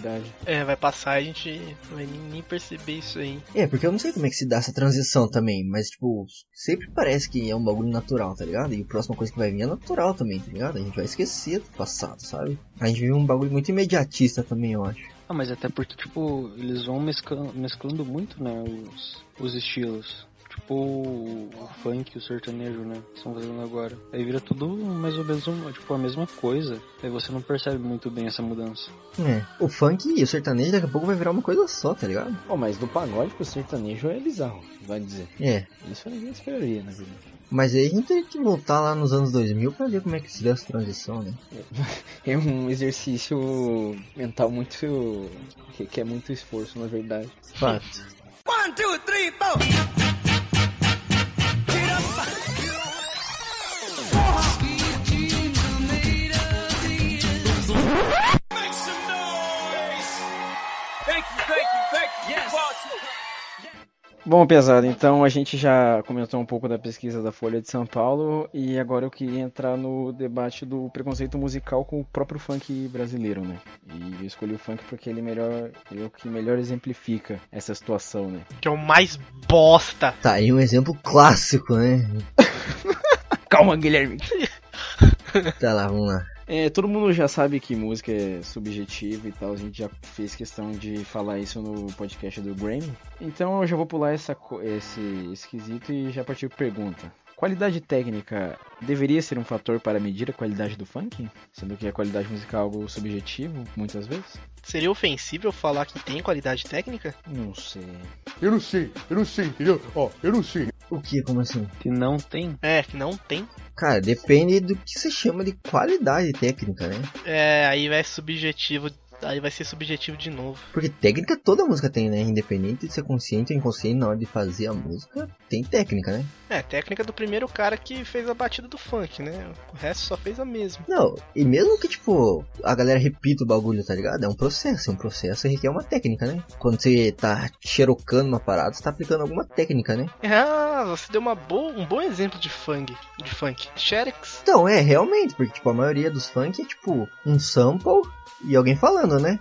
É, vai passar e a gente não vai nem perceber isso aí. É, porque eu não sei como é que se dá essa transição também, mas tipo, sempre parece que é um bagulho natural, tá ligado? E a próxima coisa que vai vir é natural também, tá ligado? A gente vai esquecer do passado, sabe? A gente vive um bagulho muito imediatista também, eu acho. Ah, mas até porque, tipo, eles vão mesclando, mesclando muito, né, os, os estilos. Tipo o, o funk, o sertanejo, né? Que estão fazendo agora. Aí vira tudo mais ou menos tipo, a mesma coisa. Aí você não percebe muito bem essa mudança. É. O funk e o sertanejo daqui a pouco vai virar uma coisa só, tá ligado? Pô, mas do pagode pro sertanejo é bizarro, vai dizer. É. Isso ninguém esperaria, na verdade. Mas aí a gente teria que voltar lá nos anos 2000 pra ver como é que se deu essa transição, né? [laughs] É um exercício mental muito. que, é muito esforço, na verdade. Fato. Bom, pesado, então a gente já comentou um pouco da pesquisa da Folha de São Paulo e agora eu queria entrar no debate do preconceito musical com o próprio funk brasileiro, né? E eu escolhi o funk porque ele melhor, ele é o que melhor exemplifica essa situação, né? Que é o mais bosta. Tá aí um exemplo clássico, né? [laughs] Calma, Guilherme. Tá lá, vamos lá. É, todo mundo já sabe que música é subjetiva e tal, a gente já fez questão de falar isso no podcast do Grammy. Então eu já vou pular essa, esse esquisito e já partir pra pergunta. Qualidade técnica deveria ser um fator para medir a qualidade do funk? Sendo que a qualidade musical é algo subjetivo, muitas vezes? Seria ofensível falar que tem qualidade técnica? Não sei. Eu não sei, eu não sei, entendeu? Ó, eu não sei. O que? Como assim? Que não tem. É, que não tem. Cara, depende do que você chama de qualidade técnica, né? É, aí vai subjetivo. Aí vai ser subjetivo de novo. Porque técnica toda música tem, né? Independente de ser consciente ou inconsciente na hora de fazer a música, tem técnica, né? É, técnica do primeiro cara que fez a batida do funk, né? O resto só fez a mesma. Não, e mesmo que, tipo, a galera repita o bagulho, tá ligado? É um processo, é um processo requer uma técnica, né? Quando você tá xerocando uma parada, você tá aplicando alguma técnica, né? Ah, você deu uma boa, um bom exemplo de funk. De funk. Xerex. Então, é, realmente, porque, tipo, a maioria dos funk é, tipo, um sample e alguém falando, né?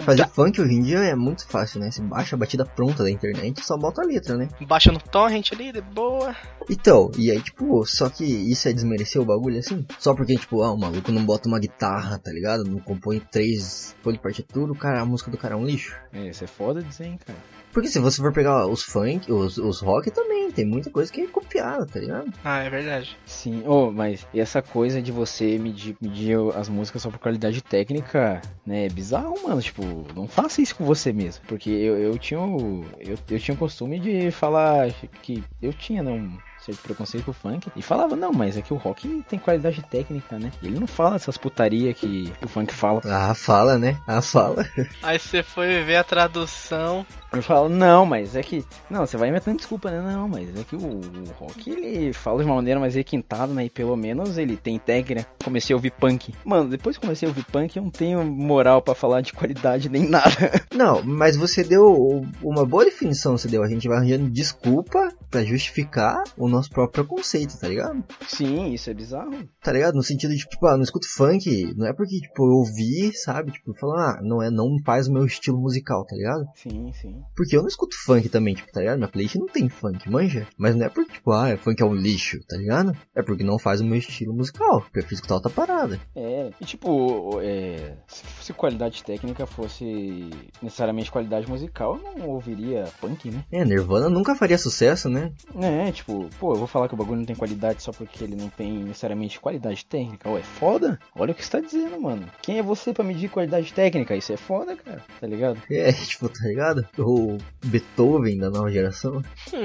Fazer funk hoje em dia é muito fácil, né? Você baixa a batida pronta da internet e só bota a letra, né? Baixa no torrent ali, de boa. Então, e aí, tipo, só que isso é desmerecer o bagulho assim? Só porque, tipo, ah, o maluco não bota uma guitarra, tá ligado? Não compõe três folhas de partitura, o cara, a música do cara é um lixo. É, isso é foda dizer, hein, cara. Porque se você for pegar os funk, os, os rock também, tem muita coisa que é copiada, tá ligado? Ah, é verdade. Sim, oh, mas e essa coisa de você medir, medir as músicas só por qualidade técnica, né? É bizarro, mano. Tipo, não faça isso com você mesmo. Porque eu, eu tinha o. Eu, eu tinha o costume de falar que eu tinha, né? Um certo preconceito com o funk. E falava, não, mas é que o rock tem qualidade técnica, né? E ele não fala essas putaria que o funk fala. Ah, fala, né? Ah, fala. Aí você foi ver a tradução. Eu falo, não, mas é que. Não, você vai inventando desculpa, né? Não, mas é que o, o rock ele fala de uma maneira mais requintada, né? E pelo menos ele tem técnica. Comecei a ouvir punk. Mano, depois que comecei a ouvir punk, eu não tenho moral pra falar de qualidade nem nada. [laughs] Não, mas você deu uma boa definição, você deu. A gente vai arranjando desculpa pra justificar o nosso próprio preconceito, tá ligado? Sim, isso é bizarro. Tá ligado? No sentido de, tipo, ah, não escuto funk, não é porque, tipo, eu ouvi, sabe? Tipo, falando, ah, não é, não faz o meu estilo musical, tá ligado? Sim, sim. Porque eu não escuto funk também, tipo, tá ligado? Minha playlist não tem funk, manja? Mas não é porque, tipo, ah, funk é um lixo, tá ligado? É porque não faz o meu estilo musical. Eu prefiro escutar outra parada. É, e tipo, é, se fosse qualidade técnica fosse necessariamente qualidade musical, eu não ouviria punk, né? É, Nirvana nunca faria sucesso, né? É, tipo, pô, eu vou falar que o bagulho não tem qualidade só porque ele não tem necessariamente qualidade técnica. Ué, foda? Olha o que você tá dizendo, mano. Quem é você pra medir qualidade técnica? Isso é foda, cara, tá ligado? É, [laughs] tipo, tá ligado? O Beethoven da nova geração. [laughs]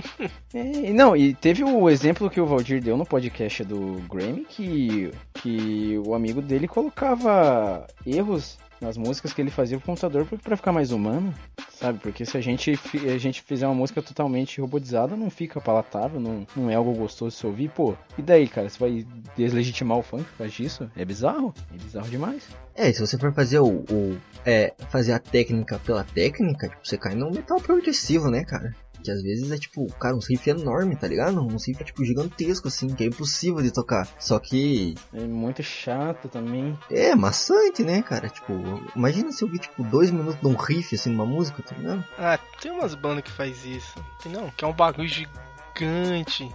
É, não, e teve o exemplo que o Valdir deu no podcast do Grammy que, que o amigo dele colocava erros nas músicas que ele fazia pro computador pra ficar mais humano, sabe? Porque se a gente, a gente fizer uma música totalmente robotizada, não fica palatável, não, não é algo gostoso de se ouvir, pô. E daí, cara? Você vai deslegitimar o funk por causa disso? É bizarro? É bizarro demais. É, se você for fazer o, o- é, fazer a técnica pela técnica, tipo, você cai num metal progressivo, né, cara? Que às vezes é tipo, cara, um riff enorme, tá ligado? Um riff tipo gigantesco, assim, que é impossível de tocar. Só que É muito chato também. é maçante, né, cara? Tipo, imagina se eu ouvir, tipo, dois minutos de um riff, assim, numa música, tá ligado? Ah, tem umas bandas que faz isso. Tem não, que é um bagulho gigante.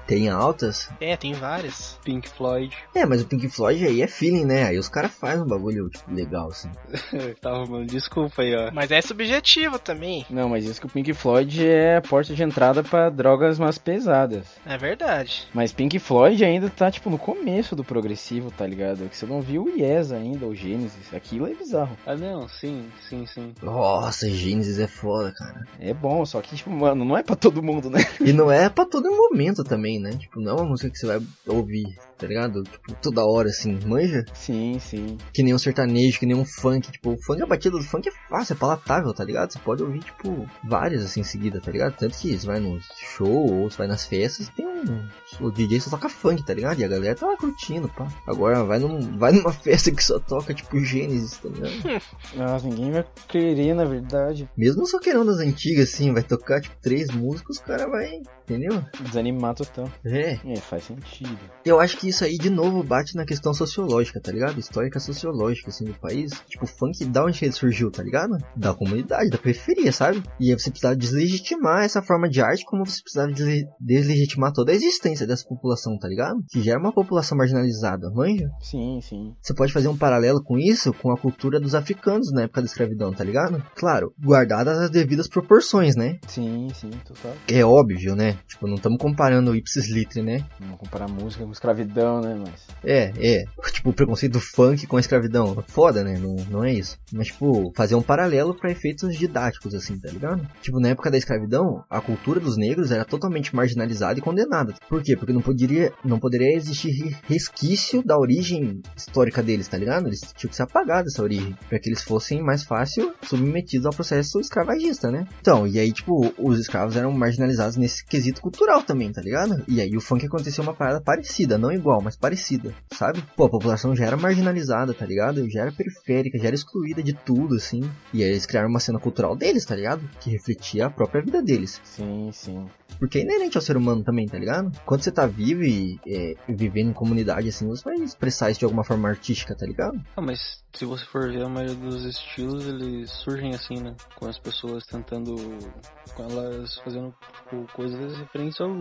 Tem altas. É, tem várias. Pink Floyd. É, mas o Pink Floyd aí é feeling, né? Aí os caras fazem um bagulho, tipo, legal, assim. [laughs] Tava, mano, desculpa aí, ó. Mas é subjetivo também. Não, mas isso que o Pink Floyd é a porta de entrada pra drogas mais pesadas. É verdade. Mas Pink Floyd ainda tá, tipo, no começo do progressivo, tá ligado? Que você não viu o Yes ainda, o Genesis. Aquilo é bizarro. Ah, não, sim, sim, sim. Nossa, Gênesis é foda, cara. É bom, só que, tipo, mano, não é pra todo mundo, né? E não é pra todo momento também, né? Tipo, não é uma música que você vai ouvir, tá ligado? Tipo, toda hora, assim, manja? Sim, sim. Que nem um sertanejo, que nem um funk. Tipo, o funk, a batida do funk é fácil, é palatável, tá ligado? Você pode ouvir, tipo, várias, assim, em seguida, tá ligado? Tanto que você vai no show ou você vai nas festas, tem um... O DJ só toca funk, tá ligado? E a galera tá lá curtindo, pá. Agora, vai, num, vai numa [laughs] festa que só toca, tipo, Gênesis, tá ligado? [laughs] Nossa, ninguém vai querer, na verdade, Mesmo só querendo das antigas, assim, vai tocar, tipo, três músicos, o cara vai... Entendeu? Desanimar total. É. É, faz sentido. Eu acho que isso aí de novo bate na questão sociológica, tá ligado? Histórica sociológica, assim, do país. Tipo, o funk, da onde ele surgiu, tá ligado? Da comunidade, da periferia, sabe? E aí você precisava deslegitimar essa forma de arte, como você precisava desle- deslegitimar toda a existência dessa população, tá ligado? Que já é uma população marginalizada, manja? Sim, sim. Você pode fazer um paralelo com isso com a cultura dos africanos na época da escravidão, tá ligado? Claro, guardadas as devidas proporções, né? Sim, sim, total. É óbvio, né? Tipo, não estamos comparando o ipsis litre, né? Vamos comparar música com escravidão, né, mas... É, é. Tipo, o preconceito do funk com a escravidão. Foda, né? Não, não é isso. Mas, tipo, fazer um paralelo pra efeitos didáticos, assim, tá ligado? Tipo, na época da escravidão, a cultura dos negros era totalmente marginalizada e condenada. Por quê? Porque não poderia, não poderia existir re- resquício da origem histórica deles, tá ligado? Eles tinham que ser apagados essa origem. Pra que eles fossem mais fácil submetidos ao processo escravagista, né? Então, e aí, tipo, os escravos eram marginalizados nesse quesito cultural também, tá ligado? E aí o funk aconteceu uma parada parecida, não igual, mas parecida, sabe? Pô, a população já era marginalizada, tá ligado? Já era periférica, já era excluída de tudo, assim. E aí eles criaram uma cena cultural deles, tá ligado? Que refletia a própria vida deles. Sim, sim. Porque é inerente ao ser humano também, tá ligado? Quando você tá vivo e é, vivendo em comunidade, assim, você vai expressar isso de alguma forma artística, tá ligado? Ah, mas se você for ver a maioria dos estilos, eles surgem assim, né? Com as pessoas tentando. com elas fazendo tipo, coisas referentes ao,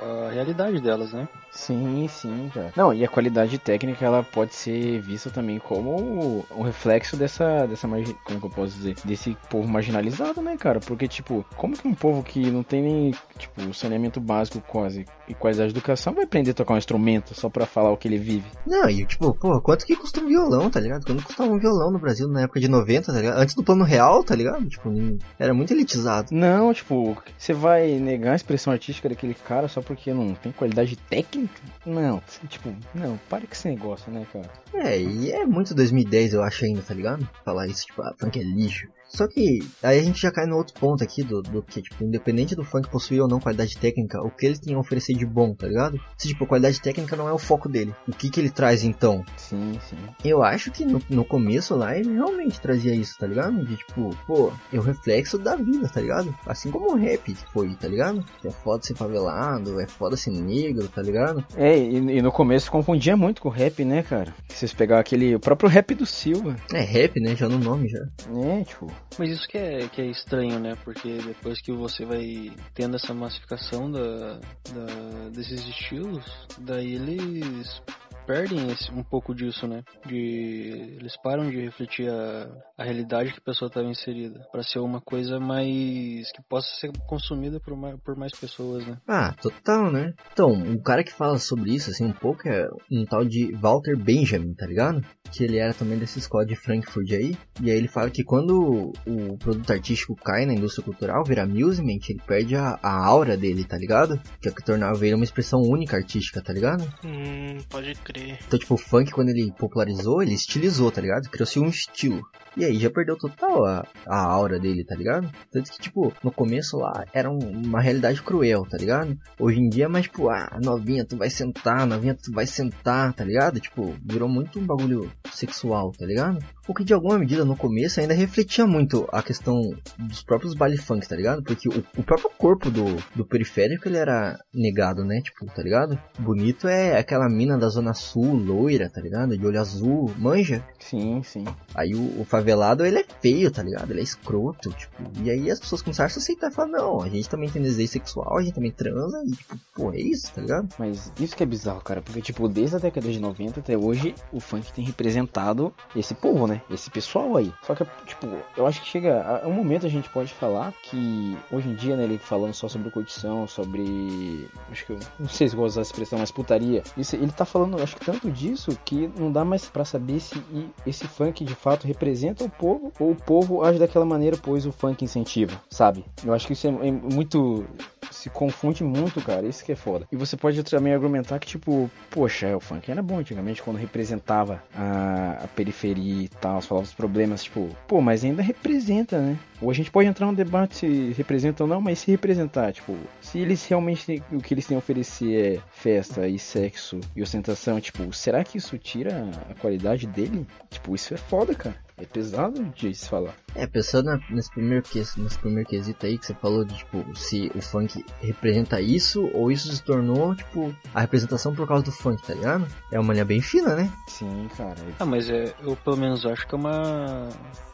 à realidade delas, né? Sim, sim, cara. Não, e a qualidade técnica ela pode ser vista também como um reflexo dessa, dessa margem, como que eu posso dizer, desse povo marginalizado, né, cara? Porque, tipo, como que um povo que não tem nem, tipo, saneamento básico quase e qualidade de educação vai aprender a tocar um instrumento só pra falar o que ele vive? Não, e tipo, pô, quanto que custa um violão, tá ligado? Quanto custava um violão no Brasil na época de 90, tá ligado? Antes do plano real, tá ligado? Tipo, era muito elitizado. Não, tipo, você vai negar a expressão artística daquele cara só porque não tem qualidade técnica? Não, tipo, não, para com esse negócio, né, cara? É, e é muito 2010, eu acho ainda, tá ligado? Falar isso, tipo, ah, funk é lixo. Só que aí a gente já cai no outro ponto aqui do, do que, tipo, independente do funk possuir ou não qualidade técnica, o que ele tem a oferecer de bom, tá ligado? Se, tipo, qualidade técnica não é o foco dele. O que que ele traz então? Sim, sim. Eu acho que no, no começo lá ele realmente trazia isso, tá ligado? De tipo, pô, é o reflexo da vida, tá ligado? Assim como o rap foi, tá ligado? É foda ser favelado, é foda ser negro, tá ligado? É, e, e no começo confundia muito com o rap, né, cara? Se vocês pegar aquele, o próprio rap do Silva. É rap, né? Já no nome já. É, tipo, Mas isso que é, que é estranho, né? Porque depois que você vai tendo essa massificação da, da- desses estilos, daí eles perdem esse- um pouco disso, né? De eles param de refletir a, a realidade que a pessoa estava inserida, para ser uma coisa mais que possa ser consumida por mais, por mais pessoas, né? Ah, total, né? Então, o cara que fala sobre isso, assim, um pouco é um tal de Walter Benjamin, tá ligado? Que ele era também dessa escola de Frankfurt aí. E aí ele fala que quando o produto artístico cai na indústria cultural, vira amusement, ele perde a, a aura dele, tá ligado? Que é o que tornava ele uma expressão única artística, tá ligado? Hum, pode crer. Então, tipo, o funk, quando ele popularizou, ele estilizou, tá ligado? Criou-se um estilo. E aí já perdeu total a, a aura dele, tá ligado? Tanto que, tipo, no começo lá era um- uma realidade cruel, tá ligado? Hoje em dia é mais, tipo, ah, novinha, tu vai sentar, novinha, tu vai sentar, tá ligado? Tipo, virou muito um bagulho sexual, tá ligado? O que de alguma medida no começo ainda refletia muito a questão dos próprios baile funk, tá ligado? Porque o, o próprio corpo do, do periférico ele era negado, né? Tipo, tá ligado? Bonito é aquela mina da zona sul, loira, tá ligado? De olho azul, manja. Sim, sim. Aí o, o favelado ele é feio, tá ligado? Ele é escroto, tipo. E aí as pessoas começaram a se aceitar e falar, não, a gente também tem desejo sexual, a gente também transa, e tipo, pô, é isso, tá ligado? Mas isso que é bizarro, cara, porque, tipo, desde a década de 90 até hoje, o funk tem representado esse povo, né? Esse pessoal aí. Só que, tipo, eu acho que chega a um momento a gente pode falar que, hoje em dia, né, ele falando só sobre curtição, sobre. Acho que eu não sei se vou usar a expressão, mas putaria. Isso, ele tá falando, acho que tanto disso que não dá mais para saber se esse funk de fato representa o povo ou o povo age daquela maneira, pois o funk incentiva, sabe? Eu acho que isso é, é muito. Se confunde muito, cara. Isso que é foda. E você pode também argumentar que, tipo, poxa, o funk era bom antigamente quando representava a, a periferia e tal, falava os problemas, tipo, pô, mas ainda representa, né? Ou a gente pode entrar num debate se representa ou não, mas se representar, tipo, se eles realmente o que eles têm a oferecer é festa e sexo e ostentação, tipo, será que isso tira a qualidade dele? Tipo, isso é foda, cara. É pesado de se falar. É, pensando nesse primeiro, que, nesse primeiro quesito aí que você falou de, tipo, se o funk representa isso ou isso se tornou, tipo, a representação por causa do funk, tá ligado? É uma linha bem fina, né? Sim, cara. Ah, mas é, eu pelo menos acho que é uma,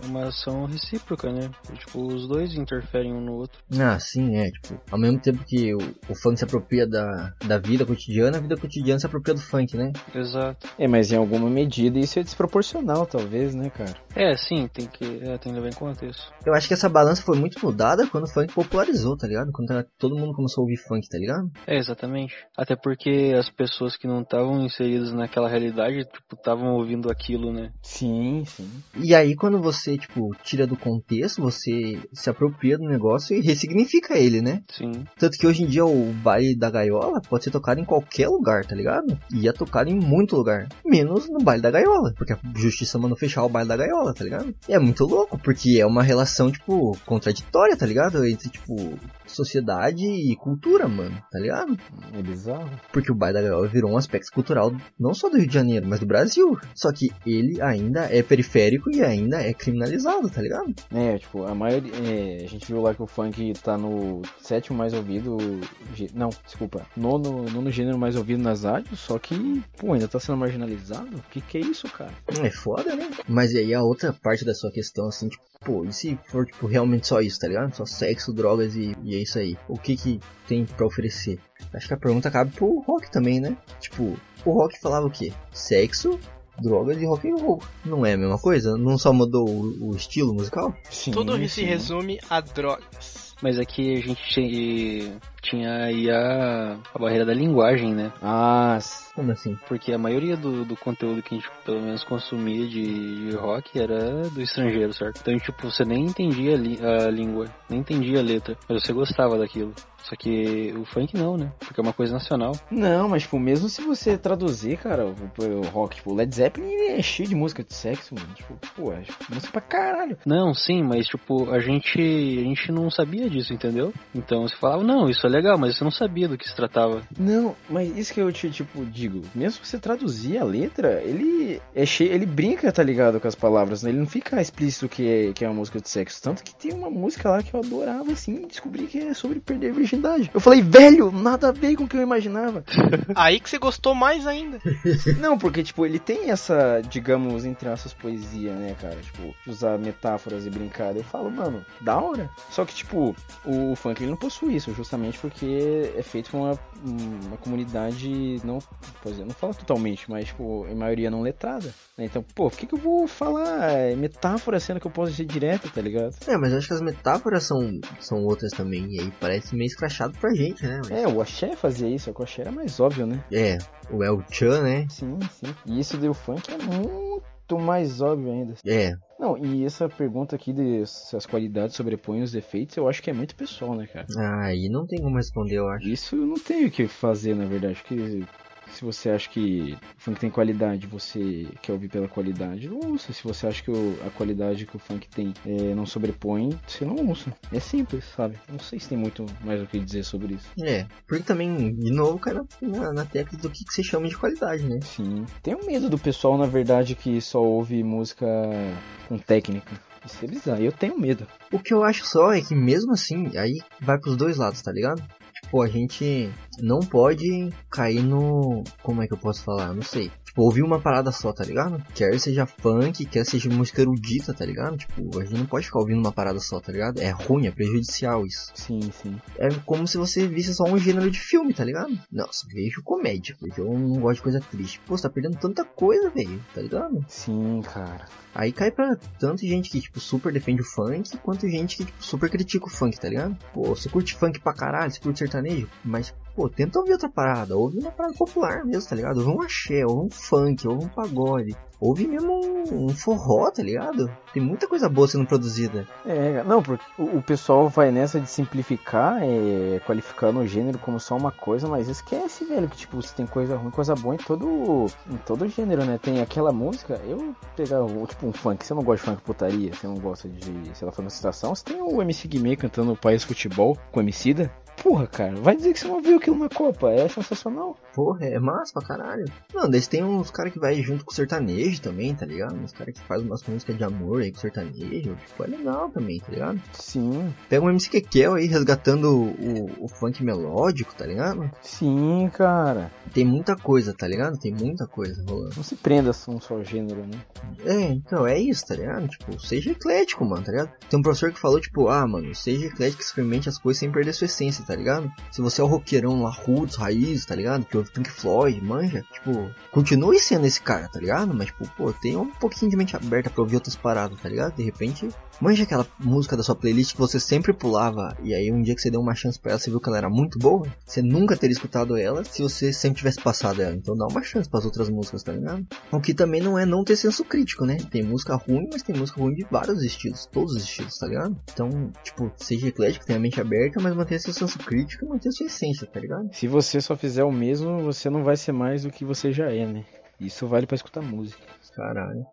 uma ação recíproca, né? Tipo, os dois interferem um no outro. Ah, sim, é, tipo, ao mesmo tempo que o, o funk se apropria da, da vida cotidiana, a vida cotidiana se apropria do funk, né? Exato. É, mas em alguma medida isso é desproporcional, talvez, né, cara? É, sim, tem que, é, tem que levar em conta isso. Eu acho que essa balança foi muito mudada quando o funk popularizou, tá ligado? Quando todo mundo começou a ouvir funk, tá ligado? É, exatamente. Até porque as pessoas que não estavam inseridas naquela realidade, tipo, estavam ouvindo aquilo, né? Sim, sim. E aí quando você, tipo, tira do contexto, você se apropria do negócio e ressignifica ele, né? Sim. Tanto que hoje em dia o baile da gaiola pode ser tocado em qualquer lugar, tá ligado? E é tocado em muito lugar. Menos no baile da gaiola. Porque a justiça mandou fechar o baile da gaiola, tá ligado? E é muito louco, porque é uma relação, tipo, contraditória, tá ligado? Entre, tipo, sociedade e cultura, mano, tá ligado? É bizarro. Porque o baile da gaiola virou um aspecto cultural não só do Rio de Janeiro, mas do Brasil. Só que ele ainda é periférico e ainda é criminalizado, tá ligado? É, tipo, a maioria. É, a gente viu lá que o funk tá no sétimo mais ouvido. Não, desculpa. Nono, nono gênero mais ouvido nas rádios, só que, pô, ainda tá sendo marginalizado? O que, que é isso, cara? É foda, né? Mas e aí a outra parte da sua questão, assim, tipo, pô, e se for, tipo, realmente só isso, tá ligado? Só sexo, drogas e, e é isso aí. O que que tem para oferecer? Acho que a pergunta cabe pro rock também, né? Tipo, o rock falava o quê? Sexo, drogas e rock and roll. Não é a mesma coisa? Não só mudou o, o estilo musical? Sim, Tudo se resume a drogas. Mas aqui a gente tinha aí a, a barreira da linguagem, né? Ah, como assim? Porque a maioria do, do conteúdo que a gente pelo menos consumia de, de rock era do estrangeiro, certo? Então, tipo, você nem entendia a, li, a língua, nem entendia a letra, mas você gostava daquilo. Só que o funk não, né? Porque é uma coisa nacional. Não, mas tipo, mesmo se você traduzir, cara, o, o rock, tipo, Led Zeppelin é cheio de música de sexo, mano. Tipo, pô, é música pra caralho. Não, sim, mas tipo, a gente a gente não sabia disso, entendeu? Então você falava, não, isso é legal, mas você não sabia do que se tratava. Não, mas isso que eu te, tipo, digo, mesmo que você traduzir a letra, ele é cheio, ele brinca, tá ligado, com as palavras, né? Ele não fica explícito que é, que é uma música de sexo. Tanto que tem uma música lá que eu adorava, assim, descobri que é sobre perder a virgindade eu falei, velho, nada a ver com o que eu imaginava. [laughs] Aí que você gostou mais ainda. [laughs] Não, porque, tipo, ele tem essa, digamos, entre aspas, poesia, né, cara? Tipo, usar metáforas e brincar. Eu falo, mano, da hora. Só que, tipo, o funk ele não possui isso, justamente porque é feito por uma, uma comunidade não. Pois é, não fala totalmente, mas, tipo, em maioria não letrada. Né? Então, pô, por que, que eu vou falar é metáfora sendo que eu posso ser direto, tá ligado? É, mas eu acho que as metáforas são, são outras também. E aí parece meio escrachado pra gente, né? Mas... É, o Axé fazia isso, o Axé era mais óbvio, né? É, o El Chan, né? Sim, sim. E isso deu funk é muito mais óbvio ainda. É. Não, e essa pergunta aqui de se as qualidades sobrepõem os defeitos, eu acho que é muito pessoal, né, cara? Ah, e não tem como responder, eu acho. Isso eu não tenho o que fazer, na verdade. Que Se você acha que o funk tem qualidade, você quer ouvir pela qualidade, ouça. Se você acha que o- a qualidade que o funk tem é, não sobrepõe, você não ouça. É simples, sabe? Não sei se tem muito mais o que dizer sobre isso. É, porque também, de novo, cai na, na, na tecla do que, que você chama de qualidade, né? Sim. Tenho medo do pessoal, na verdade, que só ouve música com técnica. Isso é bizarro. Eu tenho medo. O que eu acho só é que mesmo assim, aí vai pros dois lados, tá ligado? Tipo, a gente não pode cair no. Como é que eu posso falar? Não sei. Tipo, ouvir uma parada só, tá ligado? Quer seja funk, quer seja música erudita, tá ligado? Tipo, a gente não pode ficar ouvindo uma parada só, tá ligado? É ruim, é prejudicial isso. Sim, sim. É como se você visse só um gênero de filme, tá ligado? Nossa, vejo comédia, porque eu não gosto de coisa triste. Pô, você tá perdendo tanta coisa, velho, tá ligado? Sim, cara. Aí cai pra tanto gente que, tipo, super defende o funk, quanto gente que, tipo, super critica o funk, tá ligado? Pô, você curte funk pra caralho, você curte sertanejo, mas, pô, tenta ouvir outra parada, ouve uma parada popular mesmo, tá ligado? Ouve um axé, ouve um funk, ouve um pagode, ouve mesmo um, um forró, tá ligado? Tem muita coisa boa sendo produzida. É, não, porque o, o pessoal vai nessa de simplificar, é, qualificando o gênero como só uma coisa, mas esquece, velho, que tipo, você tem coisa ruim, coisa boa em todo, em todo gênero, né? Tem aquela música, eu pegar tipo um funk, você não gosta de funk putaria, você não gosta de, sei lá, fazendo citação, você tem o MC Guimê cantando o País Futebol com o Emicida. Porra, cara, vai dizer que você não viu aquilo na Copa, é sensacional. Porra, é massa pra caralho. Não, daí tem uns caras que vai junto com o sertanejo também, tá ligado? Uns caras que fazem umas músicas de amor aí com sertanejo, tipo, é legal também, tá ligado? Sim, Pega um MC Kekel aí resgatando o, o funk melódico, tá ligado? sim, cara. Tem muita coisa, tá ligado? Tem muita coisa rolando. Não se prenda a um só gênero, né? É, então, é isso, tá ligado? Tipo, seja eclético, mano, tá ligado? Tem um professor que falou, tipo, ah, mano, seja eclético experimente as coisas sem perder sua essência, tá ligado? Se você é o roqueirão lá, roots, raiz, tá ligado? Que ouve Pink Floyd, manja, tipo, continue sendo esse cara, tá ligado? Mas, tipo, pô, tenha um pouquinho de mente aberta pra ouvir outras paradas, tá ligado? De repente, manja aquela música da sua playlist que você sempre pulava, e aí um dia que você deu uma chance pra ela, você viu que ela era muito boa, você nunca teria escutado ela se você sempre tivesse passado ela. Então dá uma chance pras outras músicas, tá ligado? O que também não é não ter senso crítico, né? Tem música ruim, mas tem música ruim de vários estilos, todos os estilos, tá ligado? Então, tipo, seja eclético, tenha a mente aberta, mas mantenha seu senso crítico e mantenha sua essência, tá ligado? Se você só fizer o mesmo, você não vai ser mais do que você já é, né? Isso vale pra escutar música. Caralho.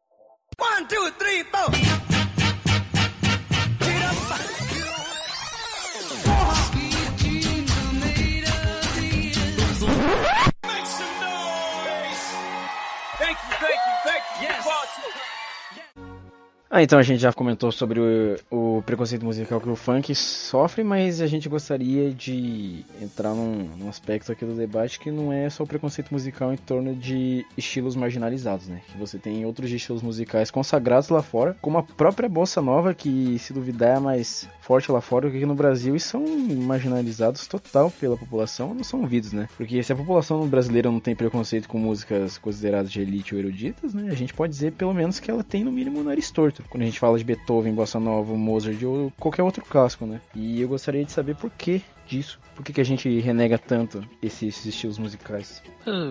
Ah, então a gente já comentou sobre o, o preconceito musical que o funk sofre, mas a gente gostaria de entrar num, num aspecto aqui do debate que não é só o preconceito musical em torno de estilos marginalizados, né? Que você tem outros estilos musicais consagrados lá fora, como a própria bossa nova, que se duvidar é mais forte lá fora do que aqui no Brasil, e são marginalizados total pela população, não são ouvidos, né? Porque se a população brasileira não tem preconceito com músicas consideradas de elite ou eruditas, né? A gente pode dizer pelo menos que ela tem no mínimo nariz torto quando a gente fala de Beethoven, Bossa Nova, Mozart ou qualquer outro clássico, né? E eu gostaria de saber por que disso. Por que, que a gente renega tanto esses, esses estilos musicais?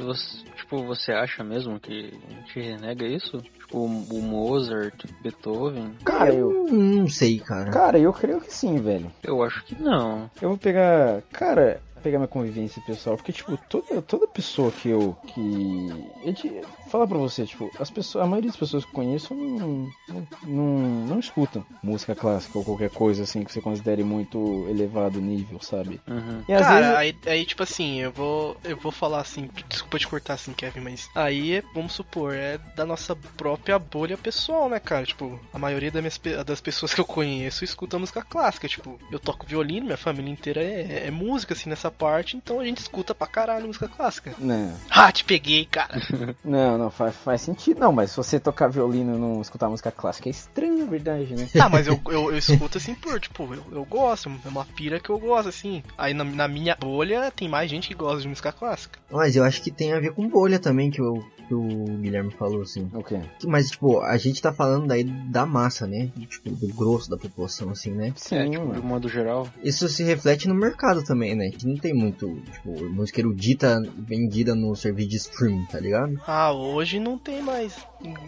Você- tipo, você acha mesmo que a gente renega isso? Tipo, o o Mozart, Beethoven? Cara, eu, Eu não sei, cara. cara, eu creio que sim, velho. Eu acho que não. Eu vou pegar, cara, pegar minha convivência pessoal, porque tipo, toda, toda pessoa que eu que eu te, falar pra você, tipo, as pessoas, a maioria das pessoas que eu conheço não não, não não escutam música clássica ou qualquer coisa assim que você considere muito elevado nível, sabe? Uhum. E às Cara, vezes aí, aí, tipo assim, eu vou eu vou falar assim, desculpa te cortar assim, Kevin, mas aí, é, vamos supor, é da nossa própria bolha pessoal, né, cara? Tipo, a maioria das, minhas, das pessoas que eu conheço escuta música clássica, tipo, eu toco violino, minha família inteira é, é música, assim, nessa parte, então a gente escuta pra caralho música clássica. não, Ah, te peguei, cara. [laughs] não, não faz, faz sentido, não, mas se você tocar violino e não escutar música clássica é estranho, na verdade, né? Tá, mas eu, eu, eu escuto assim por, tipo, eu, eu gosto, é uma pira que eu gosto, assim. Aí na, na minha bolha tem mais gente que gosta de música clássica. Mas eu acho que tem a ver com bolha também, que o, que o Guilherme falou, assim. O quê? Mas, tipo, a gente tá falando daí da massa, né? Tipo, do grosso da população, assim, né? Sim, É, tipo, de mano. modo geral. Isso se reflete no mercado também, né? Que não tem muito, tipo, música erudita vendida no serviço de streaming, tá ligado? Ah, hoje não tem mais.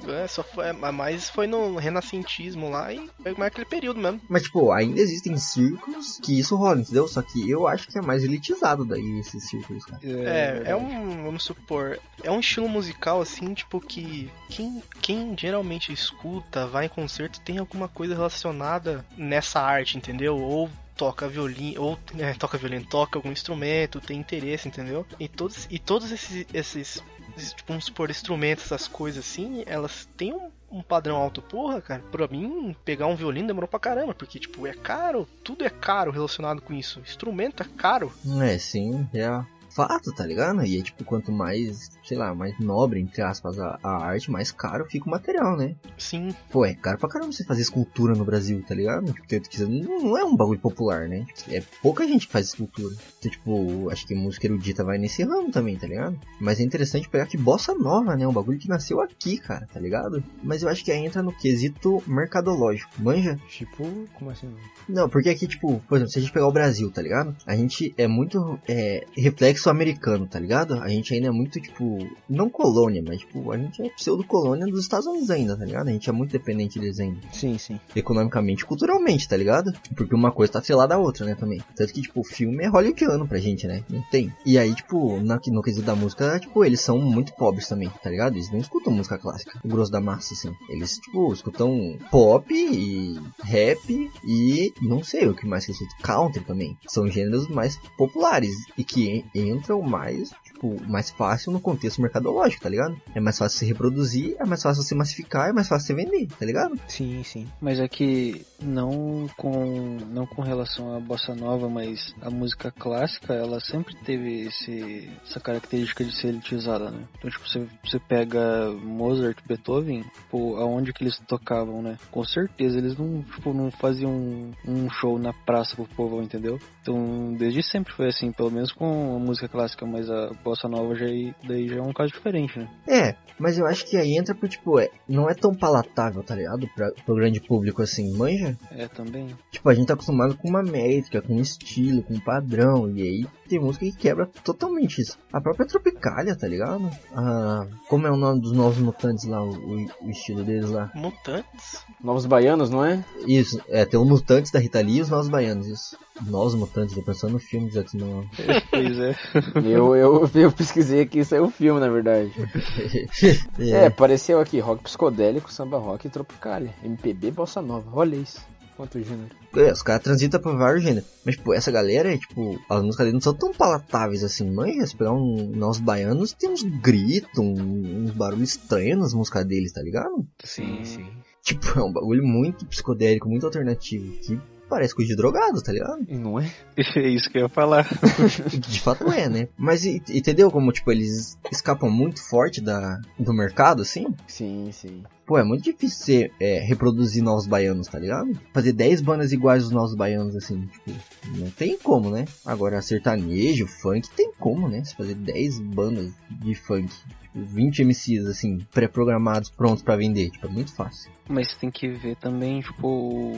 É, só foi, mas foi no renascentismo lá e foi mais aquele período mesmo. Mas, tipo, ainda existem círculos que isso rola, entendeu? Só que eu acho que é mais elitizado daí esses círculos, cara. É, é um, vamos supor, é um estilo musical assim, tipo, que quem, quem geralmente escuta, vai em concerto, tem alguma coisa relacionada nessa arte, entendeu? Ou toca violino, ou é, toca violino, toca algum instrumento, tem interesse, entendeu? E todos, e todos esses, esses, tipo, vamos supor, instrumentos, essas coisas assim, elas têm um, um padrão alto. Porra, cara, pra mim, pegar um violino demorou pra caramba, porque, tipo, é caro, tudo é caro relacionado com isso. Instrumento é caro. É, sim, é fato, tá ligado? E é tipo, quanto mais, sei lá, mais nobre, entre aspas, a, a arte, mais caro fica o material, né? Sim. Pô, é caro pra caramba você fazer escultura no Brasil, tá ligado? Porque não, não é um bagulho popular, né? É pouca gente que faz escultura. Então, tipo, acho que música erudita vai nesse ramo também, tá ligado? Mas é interessante pegar que bossa nova, né? Um bagulho que nasceu aqui, cara, tá ligado? Mas eu acho que aí entra no quesito mercadológico, manja? Tipo, como assim? Não, porque aqui, tipo, por exemplo, se a gente pegar o Brasil, tá ligado? A gente é muito é, reflexo americano, tá ligado? A gente ainda é muito, tipo, não colônia, mas, tipo, a gente é pseudo-colônia dos Estados Unidos ainda, tá ligado? A gente é muito dependente deles ainda. Sim, sim. Economicamente e culturalmente, tá ligado? Porque uma coisa tá atrelada à outra, né, também. Tanto que, tipo, o filme é hollywoodiano pra gente, né? Não tem. E aí, tipo, na, no quesito da música, tipo, eles são muito pobres também, tá ligado? Eles não escutam música clássica, o grosso da massa, assim. Eles, tipo, escutam pop e rap e não sei o que mais que eles escutam. Country também. São gêneros mais populares e que entram mais tipo, mais fácil no contexto mercadológico, tá ligado? É mais fácil se reproduzir, é mais fácil se massificar, é mais fácil se vender, tá ligado? Sim, sim. Mas é que não com não com relação à bossa nova, mas a música clássica, ela sempre teve esse, essa característica de ser elitizada, né? Então, tipo, você, você pega Mozart, Beethoven, pô, aonde que eles tocavam, né? Com certeza eles não, tipo, não faziam um, um show na praça pro povo, entendeu? Então, desde sempre foi assim, pelo menos com a música clássica, mas a bossa nova já, daí já é um caso diferente, né? É, mas eu acho que aí entra por, tipo, é, não é tão palatável, tá ligado? Pra, pro grande público assim, manja? É, também. Tipo, a gente tá acostumado com uma métrica, com um estilo, com um padrão, e aí tem música que quebra totalmente isso. A própria Tropicália, tá ligado? Ah, como é o nome dos Novos Mutantes lá, o, o estilo deles lá? Mutantes? Novos Baianos, não é? Isso, é, tem os Mutantes da Rita Lee e os Novos Baianos, isso. Novos Mutantes, tô pensando no filme de X-Men. pois é. [laughs] eu, eu, eu pesquisei aqui, isso é o filme, na verdade. [laughs] é. é, apareceu aqui, rock psicodélico, samba rock e tropicália. MPB Bossa Nova, olha isso. Quanto gênero. É, os caras transitam por vários gêneros. Mas, tipo, essa galera, tipo, as músicas deles não são tão palatáveis assim. Mas, se pegar um, nós baianos, tem uns gritos, uns barulhos estranhos nas músicas deles, tá ligado? Sim, sim. Tipo, é um bagulho muito psicodélico, muito alternativo. Que parece coisa de drogado, tá ligado? Não é? [laughs] É isso que eu ia falar. [laughs] de fato é, né? Mas entendeu como, tipo, eles escapam muito forte da, do mercado, assim? Sim, sim. Pô, é muito difícil você é, reproduzir novos baianos, tá ligado? Fazer 10 bandas iguais aos novos baianos, assim, tipo, não tem como, né? Agora, sertanejo, funk, tem como, né? Você fazer 10 bandas de funk. 20 tipo, MCs, assim, pré-programados, prontos para vender. Tipo, é muito fácil. Mas tem que ver também, tipo,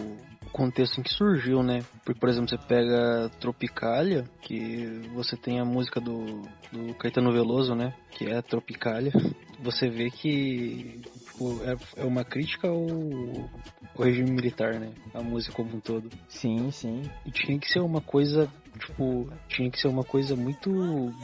contexto em que surgiu, né? Porque, por exemplo, você pega Tropicália, que você tem a música do, do Caetano Veloso, né? Que é Tropicália. Você vê que tipo, é, é uma crítica ao, ao regime militar, né? A música como um todo. Sim, sim. E tinha que ser uma coisa tipo, tinha que ser uma coisa muito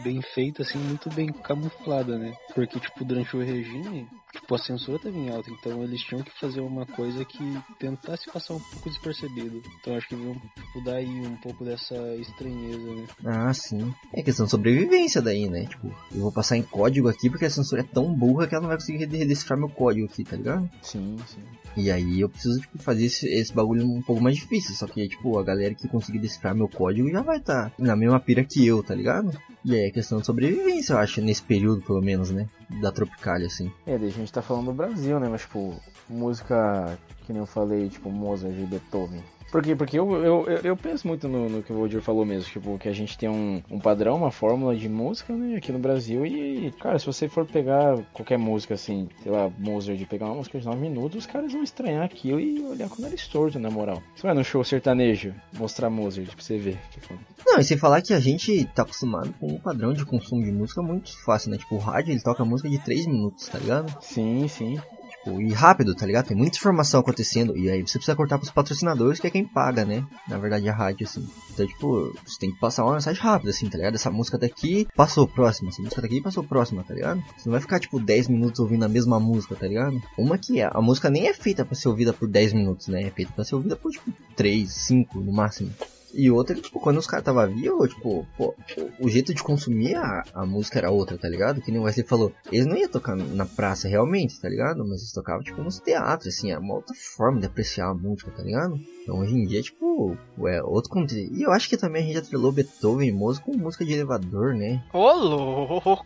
bem feita, assim, muito bem camuflada, né? Porque, tipo, durante o regime, tipo, a censura tava em alta, então eles tinham que fazer uma coisa que tentasse passar um pouco despercebido. Então acho que veio, tipo, daí um pouco dessa estranheza, né? Ah, sim. É questão de sobrevivência daí, né? Tipo, eu vou passar em código aqui porque a censura é tão burra que ela não vai conseguir decifrar meu código aqui, tá ligado? Sim, sim. E aí eu preciso, tipo, fazer esse, esse bagulho um pouco mais difícil. Só que, tipo, a galera que conseguir decifrar meu código já vai estar tá na mesma pira que eu, tá ligado? E aí é questão de sobrevivência, eu acho, nesse período, pelo menos, né? Da Tropicália, assim. É, a gente tá falando do Brasil, né? Mas, tipo, música, que nem eu falei, tipo, Mozart e Beethoven. Por quê? Porque eu, eu, eu penso muito no, no que o Valdir falou mesmo, tipo, que a gente tem um, um padrão, uma fórmula de música, né, aqui no Brasil, e, cara, se você for pegar qualquer música, assim, sei lá, Mozart, de pegar uma música de 9 minutos, os caras vão estranhar aquilo e olhar com o nariz torto, na moral. Você vai no show sertanejo, mostrar Mozart pra você ver. Tipo... Não, e sem falar que a gente tá acostumado com um padrão de consumo de música muito fácil, né, tipo, o rádio, ele toca música de 3 minutos, tá ligado? Sim, sim. E rápido, tá ligado? Tem muita informação acontecendo. E aí você precisa cortar pros patrocinadores, que é quem paga, né? Na verdade, a rádio, assim. Então, tipo, você tem que passar uma mensagem rápida, assim, tá ligado? Essa música daqui passou próxima, essa música daqui passou próxima, tá ligado? Você não vai ficar, tipo, 10 minutos ouvindo a mesma música, tá ligado? Uma que é, a música nem é feita pra ser ouvida por 10 minutos, né? É feita pra ser ouvida por, tipo, 3, 5 no máximo. E outra, tipo, quando os caras tava vivo, tipo, pô, o jeito de consumir a, a música era outra, tá ligado? Que nem o Wesley falou, eles não iam tocar na praça realmente, tá ligado? Mas eles tocavam, tipo, nos teatros, assim, é uma outra forma de apreciar a música, tá ligado? Então hoje em dia, tipo, é outro conteúdo. E eu acho que também a gente atrelou Beethoven e Mozart com música de elevador, né? Ô, louco!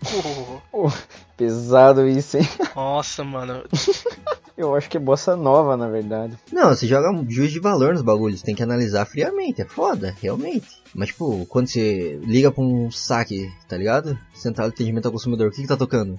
Pesado isso, hein? Nossa, mano. [laughs] Eu acho que é bossa nova, na verdade. Não, você joga juiz de valor nos bagulhos, tem que analisar friamente, é foda, realmente. Mas, tipo, quando você liga pra um saque, tá ligado? Central de atendimento ao consumidor, o que que tá tocando?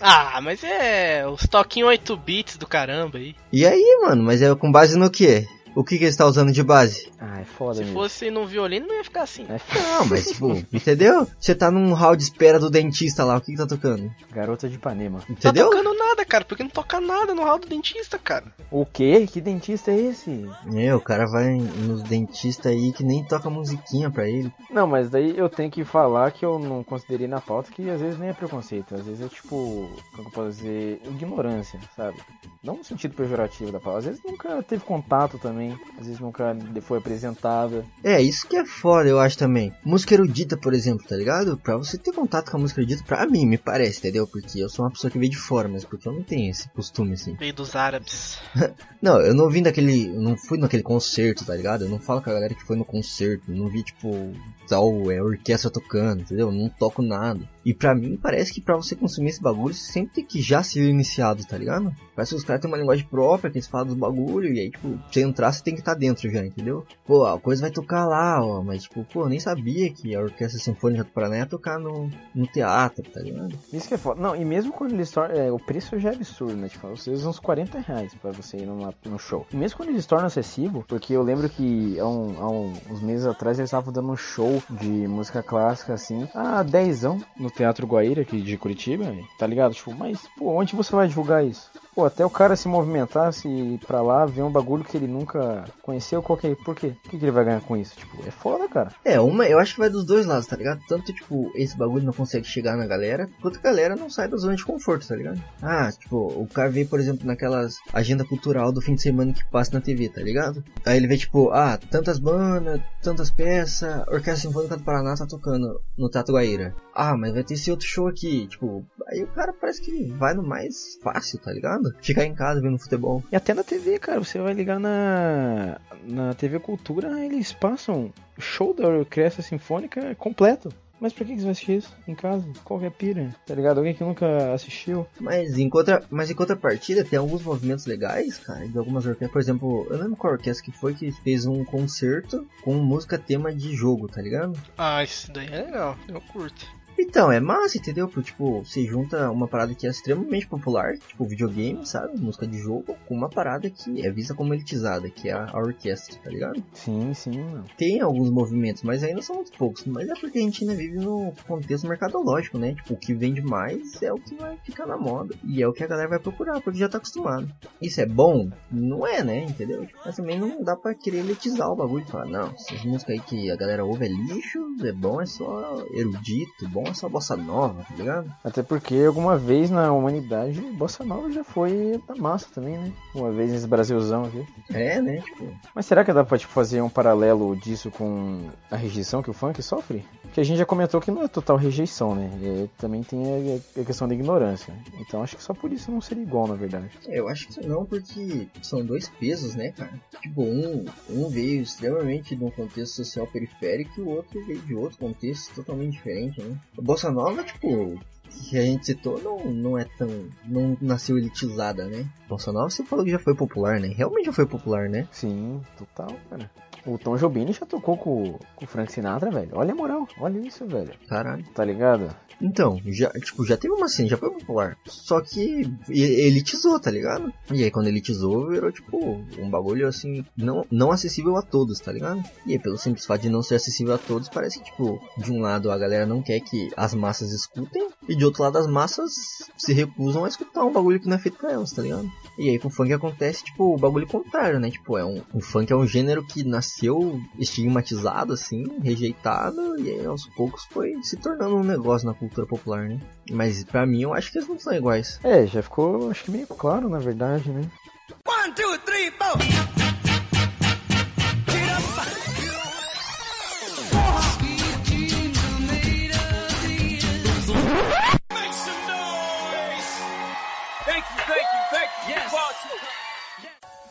Ah, mas é os toquinhos 8 bits do caramba aí. E aí, mano, mas é com base no quê? O que que ele está usando de base? Ah, é foda Se mesmo. fosse no violino, não ia ficar assim. É Não, mas tipo, [laughs] entendeu? Você tá num hall de espera do dentista lá, o que que tá tocando? Garota de Ipanema. Tá Entendeu? tocando nada, cara, porque não toca nada no hall do dentista, cara. O quê? Que dentista é esse? É, o cara vai nos dentistas aí que nem toca musiquinha pra ele. Não, mas daí eu tenho que falar que eu não considerei na pauta que às vezes nem é preconceito, às vezes é tipo, como eu posso dizer, ignorância, sabe? Não no sentido pejorativo da palavra, às vezes nunca teve contato também, às vezes nunca foi apresentada. É, isso que é foda, eu acho também. Música erudita, por exemplo, tá ligado? Pra você ter contato com a música erudita, pra mim, me parece, entendeu? Porque eu sou uma pessoa que veio de fora, mas porque eu não tenho esse costume, assim. Veio dos árabes. [laughs] Não, eu não vim daquele. Eu não fui naquele concerto, tá ligado? Eu não falo com a galera que foi no concerto. Eu não vi, tipo, tal é, orquestra tocando, entendeu? Eu não toco nada. E pra mim, parece que pra você consumir esse bagulho, você sempre tem que já ser iniciado, tá ligado? Parece que os caras têm uma linguagem própria, que eles falam dos bagulho, e aí, tipo, você entrar, você tem que estar dentro já, entendeu? Pô, a coisa vai tocar lá, ó, mas, tipo, pô, nem sabia que a Orquestra Sinfônica do Paraná ia tocar no, no teatro, tá ligado? Isso que é foda. Não, e mesmo quando eles tornam. É, o preço já é absurdo, né? Tipo, você usa uns 40 reais pra você ir numa, no show. E mesmo quando eles tornam acessível, porque eu lembro que há, um- há um- uns meses atrás eles estavam dando um show de música clássica, assim, a dezão no Teatro Guaíra, aqui de Curitiba, tá ligado? Tipo, mas, pô, onde você vai divulgar isso? Pô, até o cara se movimentar, se pra lá, ver um bagulho que ele nunca conheceu, qual que é? Por quê? O que, que ele vai ganhar com isso? Tipo, é foda, cara. É, uma, eu acho que vai dos dois lados, tá ligado? Tanto, tipo, esse bagulho não consegue chegar na galera, quanto a galera não sai da zona de conforto, tá ligado? Ah, tipo, o cara vê, por exemplo, naquelas agenda cultural do fim de semana que passa na TV, tá ligado? Aí ele vê, tipo, ah, tantas bandas, tantas peças, Orquestra Sinfônica do Paraná tá tocando no Teatro Guaíra. Ah, mas vai ter esse outro show aqui, tipo, aí o cara parece que vai no mais fácil, tá ligado? Ficar em casa vendo futebol. E até na TV, cara, você vai ligar na, na TV Cultura, eles passam o show da Orquestra Sinfônica completo. Mas pra que você vai assistir isso em casa? Qual que é pira? Tá ligado? Alguém que nunca assistiu? Mas em, contra, mas em contrapartida tem alguns movimentos legais, cara, de algumas orquestras. Por exemplo, eu lembro qual orquestra que foi que fez um concerto com música tema de jogo, tá ligado? Ah, isso daí é legal, eu curto. Então, é massa, entendeu? Porque, tipo, você junta uma parada que é extremamente popular, tipo videogame, sabe? Música de jogo, com uma parada que é vista como elitizada, que é a, a orquestra, tá ligado? Sim, sim, mano. Tem alguns movimentos, mas ainda são muito poucos. Mas é porque a gente ainda vive no contexto mercadológico, né? Tipo, o que vende mais é o que vai ficar na moda. E é o que a galera vai procurar, porque já tá acostumado. Isso é bom? Não é, né? Entendeu? Mas também não dá pra querer elitizar o bagulho e falar, não, essas músicas aí que a galera ouve é lixo, é bom, é só erudito, bom só bossa nova, tá ligado? Até porque alguma vez na humanidade, Bossa Nova já foi da massa também, né? Uma vez nesse Brasilzão aqui. É, né? Tipo, Mas será que dá pra tipo, fazer um paralelo disso com a rejeição que o funk sofre? Que a gente já comentou que não é total rejeição, né? É, também tem a, a questão da ignorância. Então acho que só por isso não seria igual, na verdade. Eu acho que não, porque são dois pesos, né, cara? Tipo, um, um veio extremamente de um contexto social periférico e o outro veio de outro contexto totalmente diferente, né? A Bossa Nova, tipo, que a gente citou, não, não é tão. não nasceu elitizada, né? Bossa Nova você falou que já foi popular, né? Realmente já foi popular, né? Sim, total, cara. O Tom Jobim já tocou com, com o Frank Sinatra, velho. Olha a moral, olha isso, velho. Caralho. Tá ligado? Então, já, tipo, já teve uma cena, já foi popular. Só que elitizou, tá ligado? E aí quando elitizou, virou, tipo, um bagulho assim, não, não acessível a todos, tá ligado? E aí, pelo simples fato de não ser acessível a todos, parece que, tipo, de um lado a galera não quer que as massas escutem, e de outro lado as massas se recusam a escutar um bagulho que não é feito pra elas, tá ligado? E aí com o funk acontece, tipo, o bagulho contrário, né? Tipo, é um, o funk é um gênero que nasceu estigmatizado, assim, rejeitado, e aí aos poucos foi se tornando um negócio na cultura popular, né? Mas pra mim eu acho que eles não são iguais. É, já ficou, acho que meio claro, na verdade, né?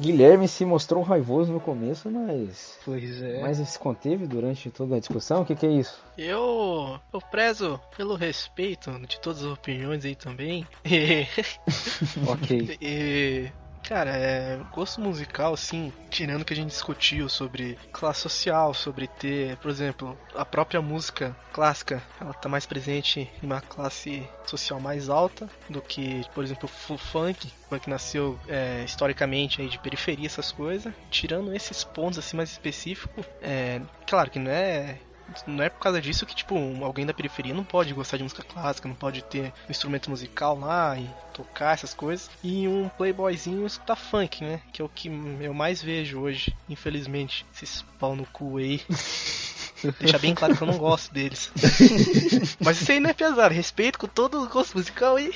Guilherme se mostrou raivoso no começo, mas. Pois é. Mas se conteve durante toda a discussão? O que, que é isso? Eu, eu prezo pelo respeito de todas as opiniões aí também. E, [laughs] Ok. [laughs] e, cara, é, gosto musical, assim, tirando que a gente discutiu sobre classe social, sobre ter, por exemplo, a própria música clássica, ela tá mais presente em uma classe social mais alta do que, por exemplo, o funk. O funk nasceu é, historicamente aí de periferia, essas coisas. Tirando esses pontos assim mais específicos, é, claro que não é não é por causa disso que, tipo, alguém da periferia não pode gostar de música clássica, não pode ter um instrumento musical lá e tocar essas coisas. E um playboyzinho escutar funk, né? Que é o que eu mais vejo hoje, infelizmente. Esses pau no cu aí. [laughs] Deixar bem claro que eu não gosto deles. [laughs] Mas isso aí não é pesado, respeito com todo o gosto musical aí.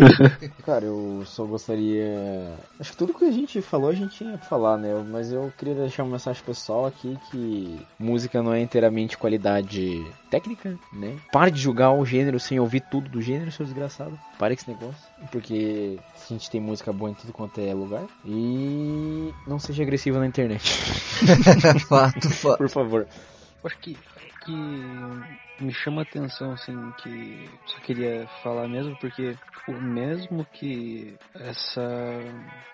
[laughs] Cara, eu só gostaria. Acho que tudo que a gente falou a gente tinha pra falar, né? Mas eu queria deixar uma mensagem pessoal aqui que música não é inteiramente qualidade técnica, né? Pare de julgar o gênero sem ouvir tudo do gênero, seu desgraçado. Pare com esse negócio. Porque a gente tem música boa em tudo quanto é lugar. E não seja agressivo na internet. [laughs] fato, fato. Por favor. Acho que, que me chama a atenção, assim, que só queria falar mesmo, porque, tipo, mesmo que essa,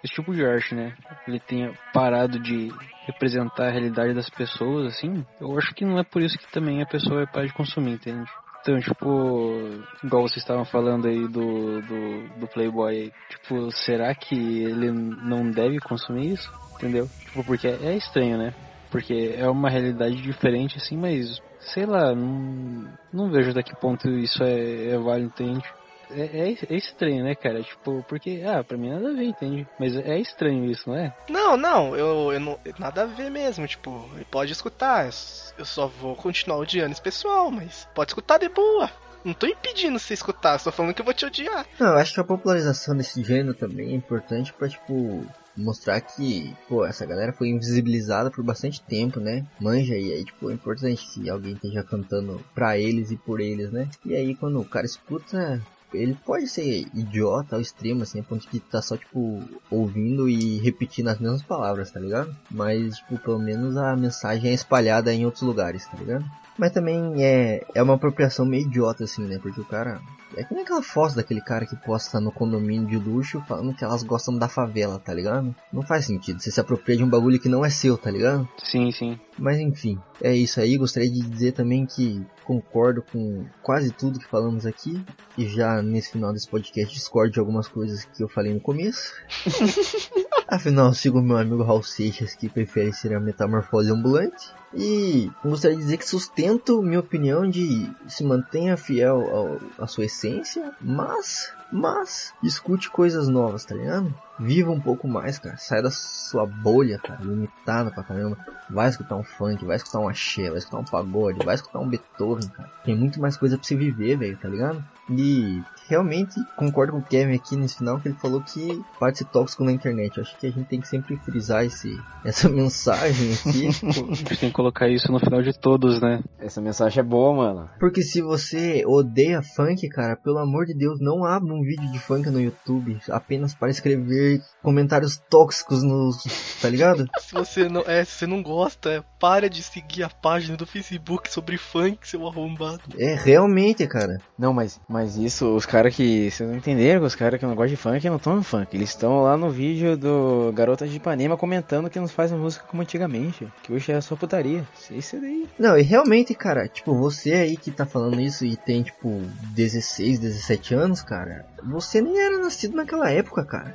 esse tipo de arte, né, ele tenha parado de representar a realidade das pessoas, assim, eu acho que não é por isso que também a pessoa vai parar de consumir, entende? Então, tipo, igual vocês estavam falando aí do, do, do Playboy, tipo, será que ele não deve consumir isso? Entendeu? Tipo, porque é estranho, né? Porque é uma realidade diferente, assim, mas sei lá, não, não vejo até que ponto isso é, é válido, entende? É, é, é estranho, né, cara? Tipo, porque, ah, pra mim nada a ver, entende? Mas é estranho isso, não é? Não, não, eu, eu não. Nada a ver mesmo, tipo, pode escutar. Eu só vou continuar odiando esse pessoal, mas pode escutar de boa. Não tô impedindo você escutar, só falando que eu vou te odiar. Não, eu acho que a popularização desse gênero também é importante pra, tipo, mostrar que, pô, essa galera foi invisibilizada por bastante tempo, né? Manja, e aí, tipo, é importante que alguém esteja cantando pra eles e por eles, né? E aí, quando o cara escuta, ele pode ser idiota ao extremo, assim, a ponto de tá só, tipo, ouvindo e repetindo as mesmas palavras, tá ligado? Mas, tipo, pelo menos a mensagem é espalhada em outros lugares, tá ligado? Mas também é, é uma apropriação meio idiota, assim, né? Porque o cara. É que nem aquela foto daquele cara que posta no condomínio de luxo falando que elas gostam da favela, tá ligado? Não faz sentido. Você se apropria de um bagulho que não é seu, tá ligado? Sim, sim. Mas enfim, é isso aí. Gostaria de dizer também que concordo com quase tudo que falamos aqui. E já nesse final desse podcast discordo de algumas coisas que eu falei no começo. [laughs] Afinal, sigo meu amigo Raul Seixas que prefere ser a metamorfose ambulante. E gostaria de dizer que sustento minha opinião de se mantenha fiel ao, à sua essência, mas, mas, escute coisas novas, tá ligado? Viva um pouco mais, cara. Sai da sua bolha, cara, limitada pra caramba. Vai escutar um funk, vai escutar um axé, vai escutar um pagode, vai escutar um Beethoven, cara. Tem muito mais coisa pra você viver, velho, tá ligado? E realmente concordo com o Kevin aqui nesse final que ele falou que pode ser tóxico na internet. Eu acho que a gente tem que sempre frisar esse, essa [laughs] mensagem aqui. A [laughs] gente tem que colocar isso no final de todos, né? Essa mensagem é boa, mano. Porque se você odeia funk, cara, pelo amor de Deus, não abra um vídeo de funk no YouTube apenas para escrever comentários tóxicos nos. tá ligado? [laughs] Se você não, é, se você não gosta, é, para de seguir a página do Facebook sobre funk, seu arrombado. É, realmente, cara. Não, mas, mas isso, os caras que. Vocês não entenderam que os caras que não gostam de funk não estão no funk. Eles estão lá no vídeo do Garotas de Ipanema comentando que não faz música como antigamente. Que hoje é só putaria. Isso é daí. Não, e realmente, cara, tipo, você aí que tá falando isso e tem, tipo, 16, 17 anos, cara, você nem era nascido naquela época, cara.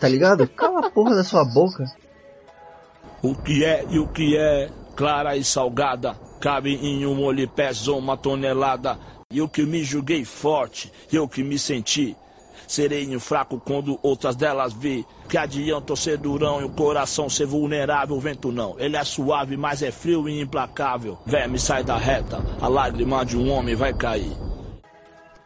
Tá ligado? Cala a porra da sua boca. O que é e o que é, clara e salgada, cabe em um olho pesa uma tonelada. E eu que me julguei forte, eu que me senti sereno fraco quando outras delas vi. Que adianta ser durão e o coração ser vulnerável, o vento não. Ele é suave, mas é frio e implacável. Verme sai da reta, a lágrima de um homem vai cair.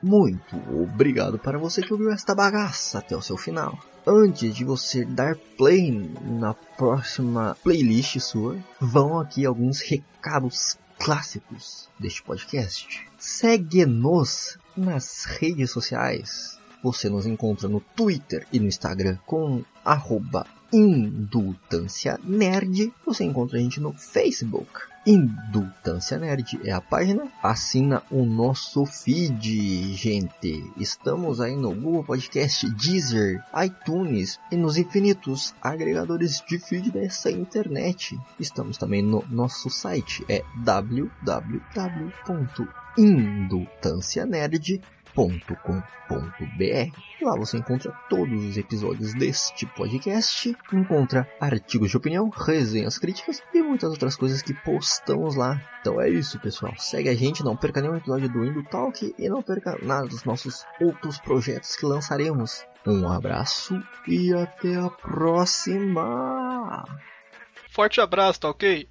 Muito obrigado para você que ouviu esta bagaça até o seu final. Antes de você dar play na próxima playlist sua, vão aqui alguns recados clássicos deste podcast. Segue-nos nas redes sociais. Você nos encontra no Twitter e no Instagram com arroba Indultância Nerd. Você encontra a gente no Facebook. Indultância Nerd é a página. Assina o nosso feed, gente. Estamos aí no Google Podcast, Deezer, iTunes e nos infinitos agregadores de feed dessa internet. Estamos também no nosso site, é www.indultancianerd.com.br. Lá você encontra todos os episódios deste podcast, encontra artigos de opinião, resenhas críticas e muitas outras coisas que postamos lá. Então é isso, pessoal. Segue a gente, não perca nenhum episódio do Indo Talk e não perca nada dos nossos outros projetos que lançaremos. Um abraço e até a próxima! Forte abraço, tá ok?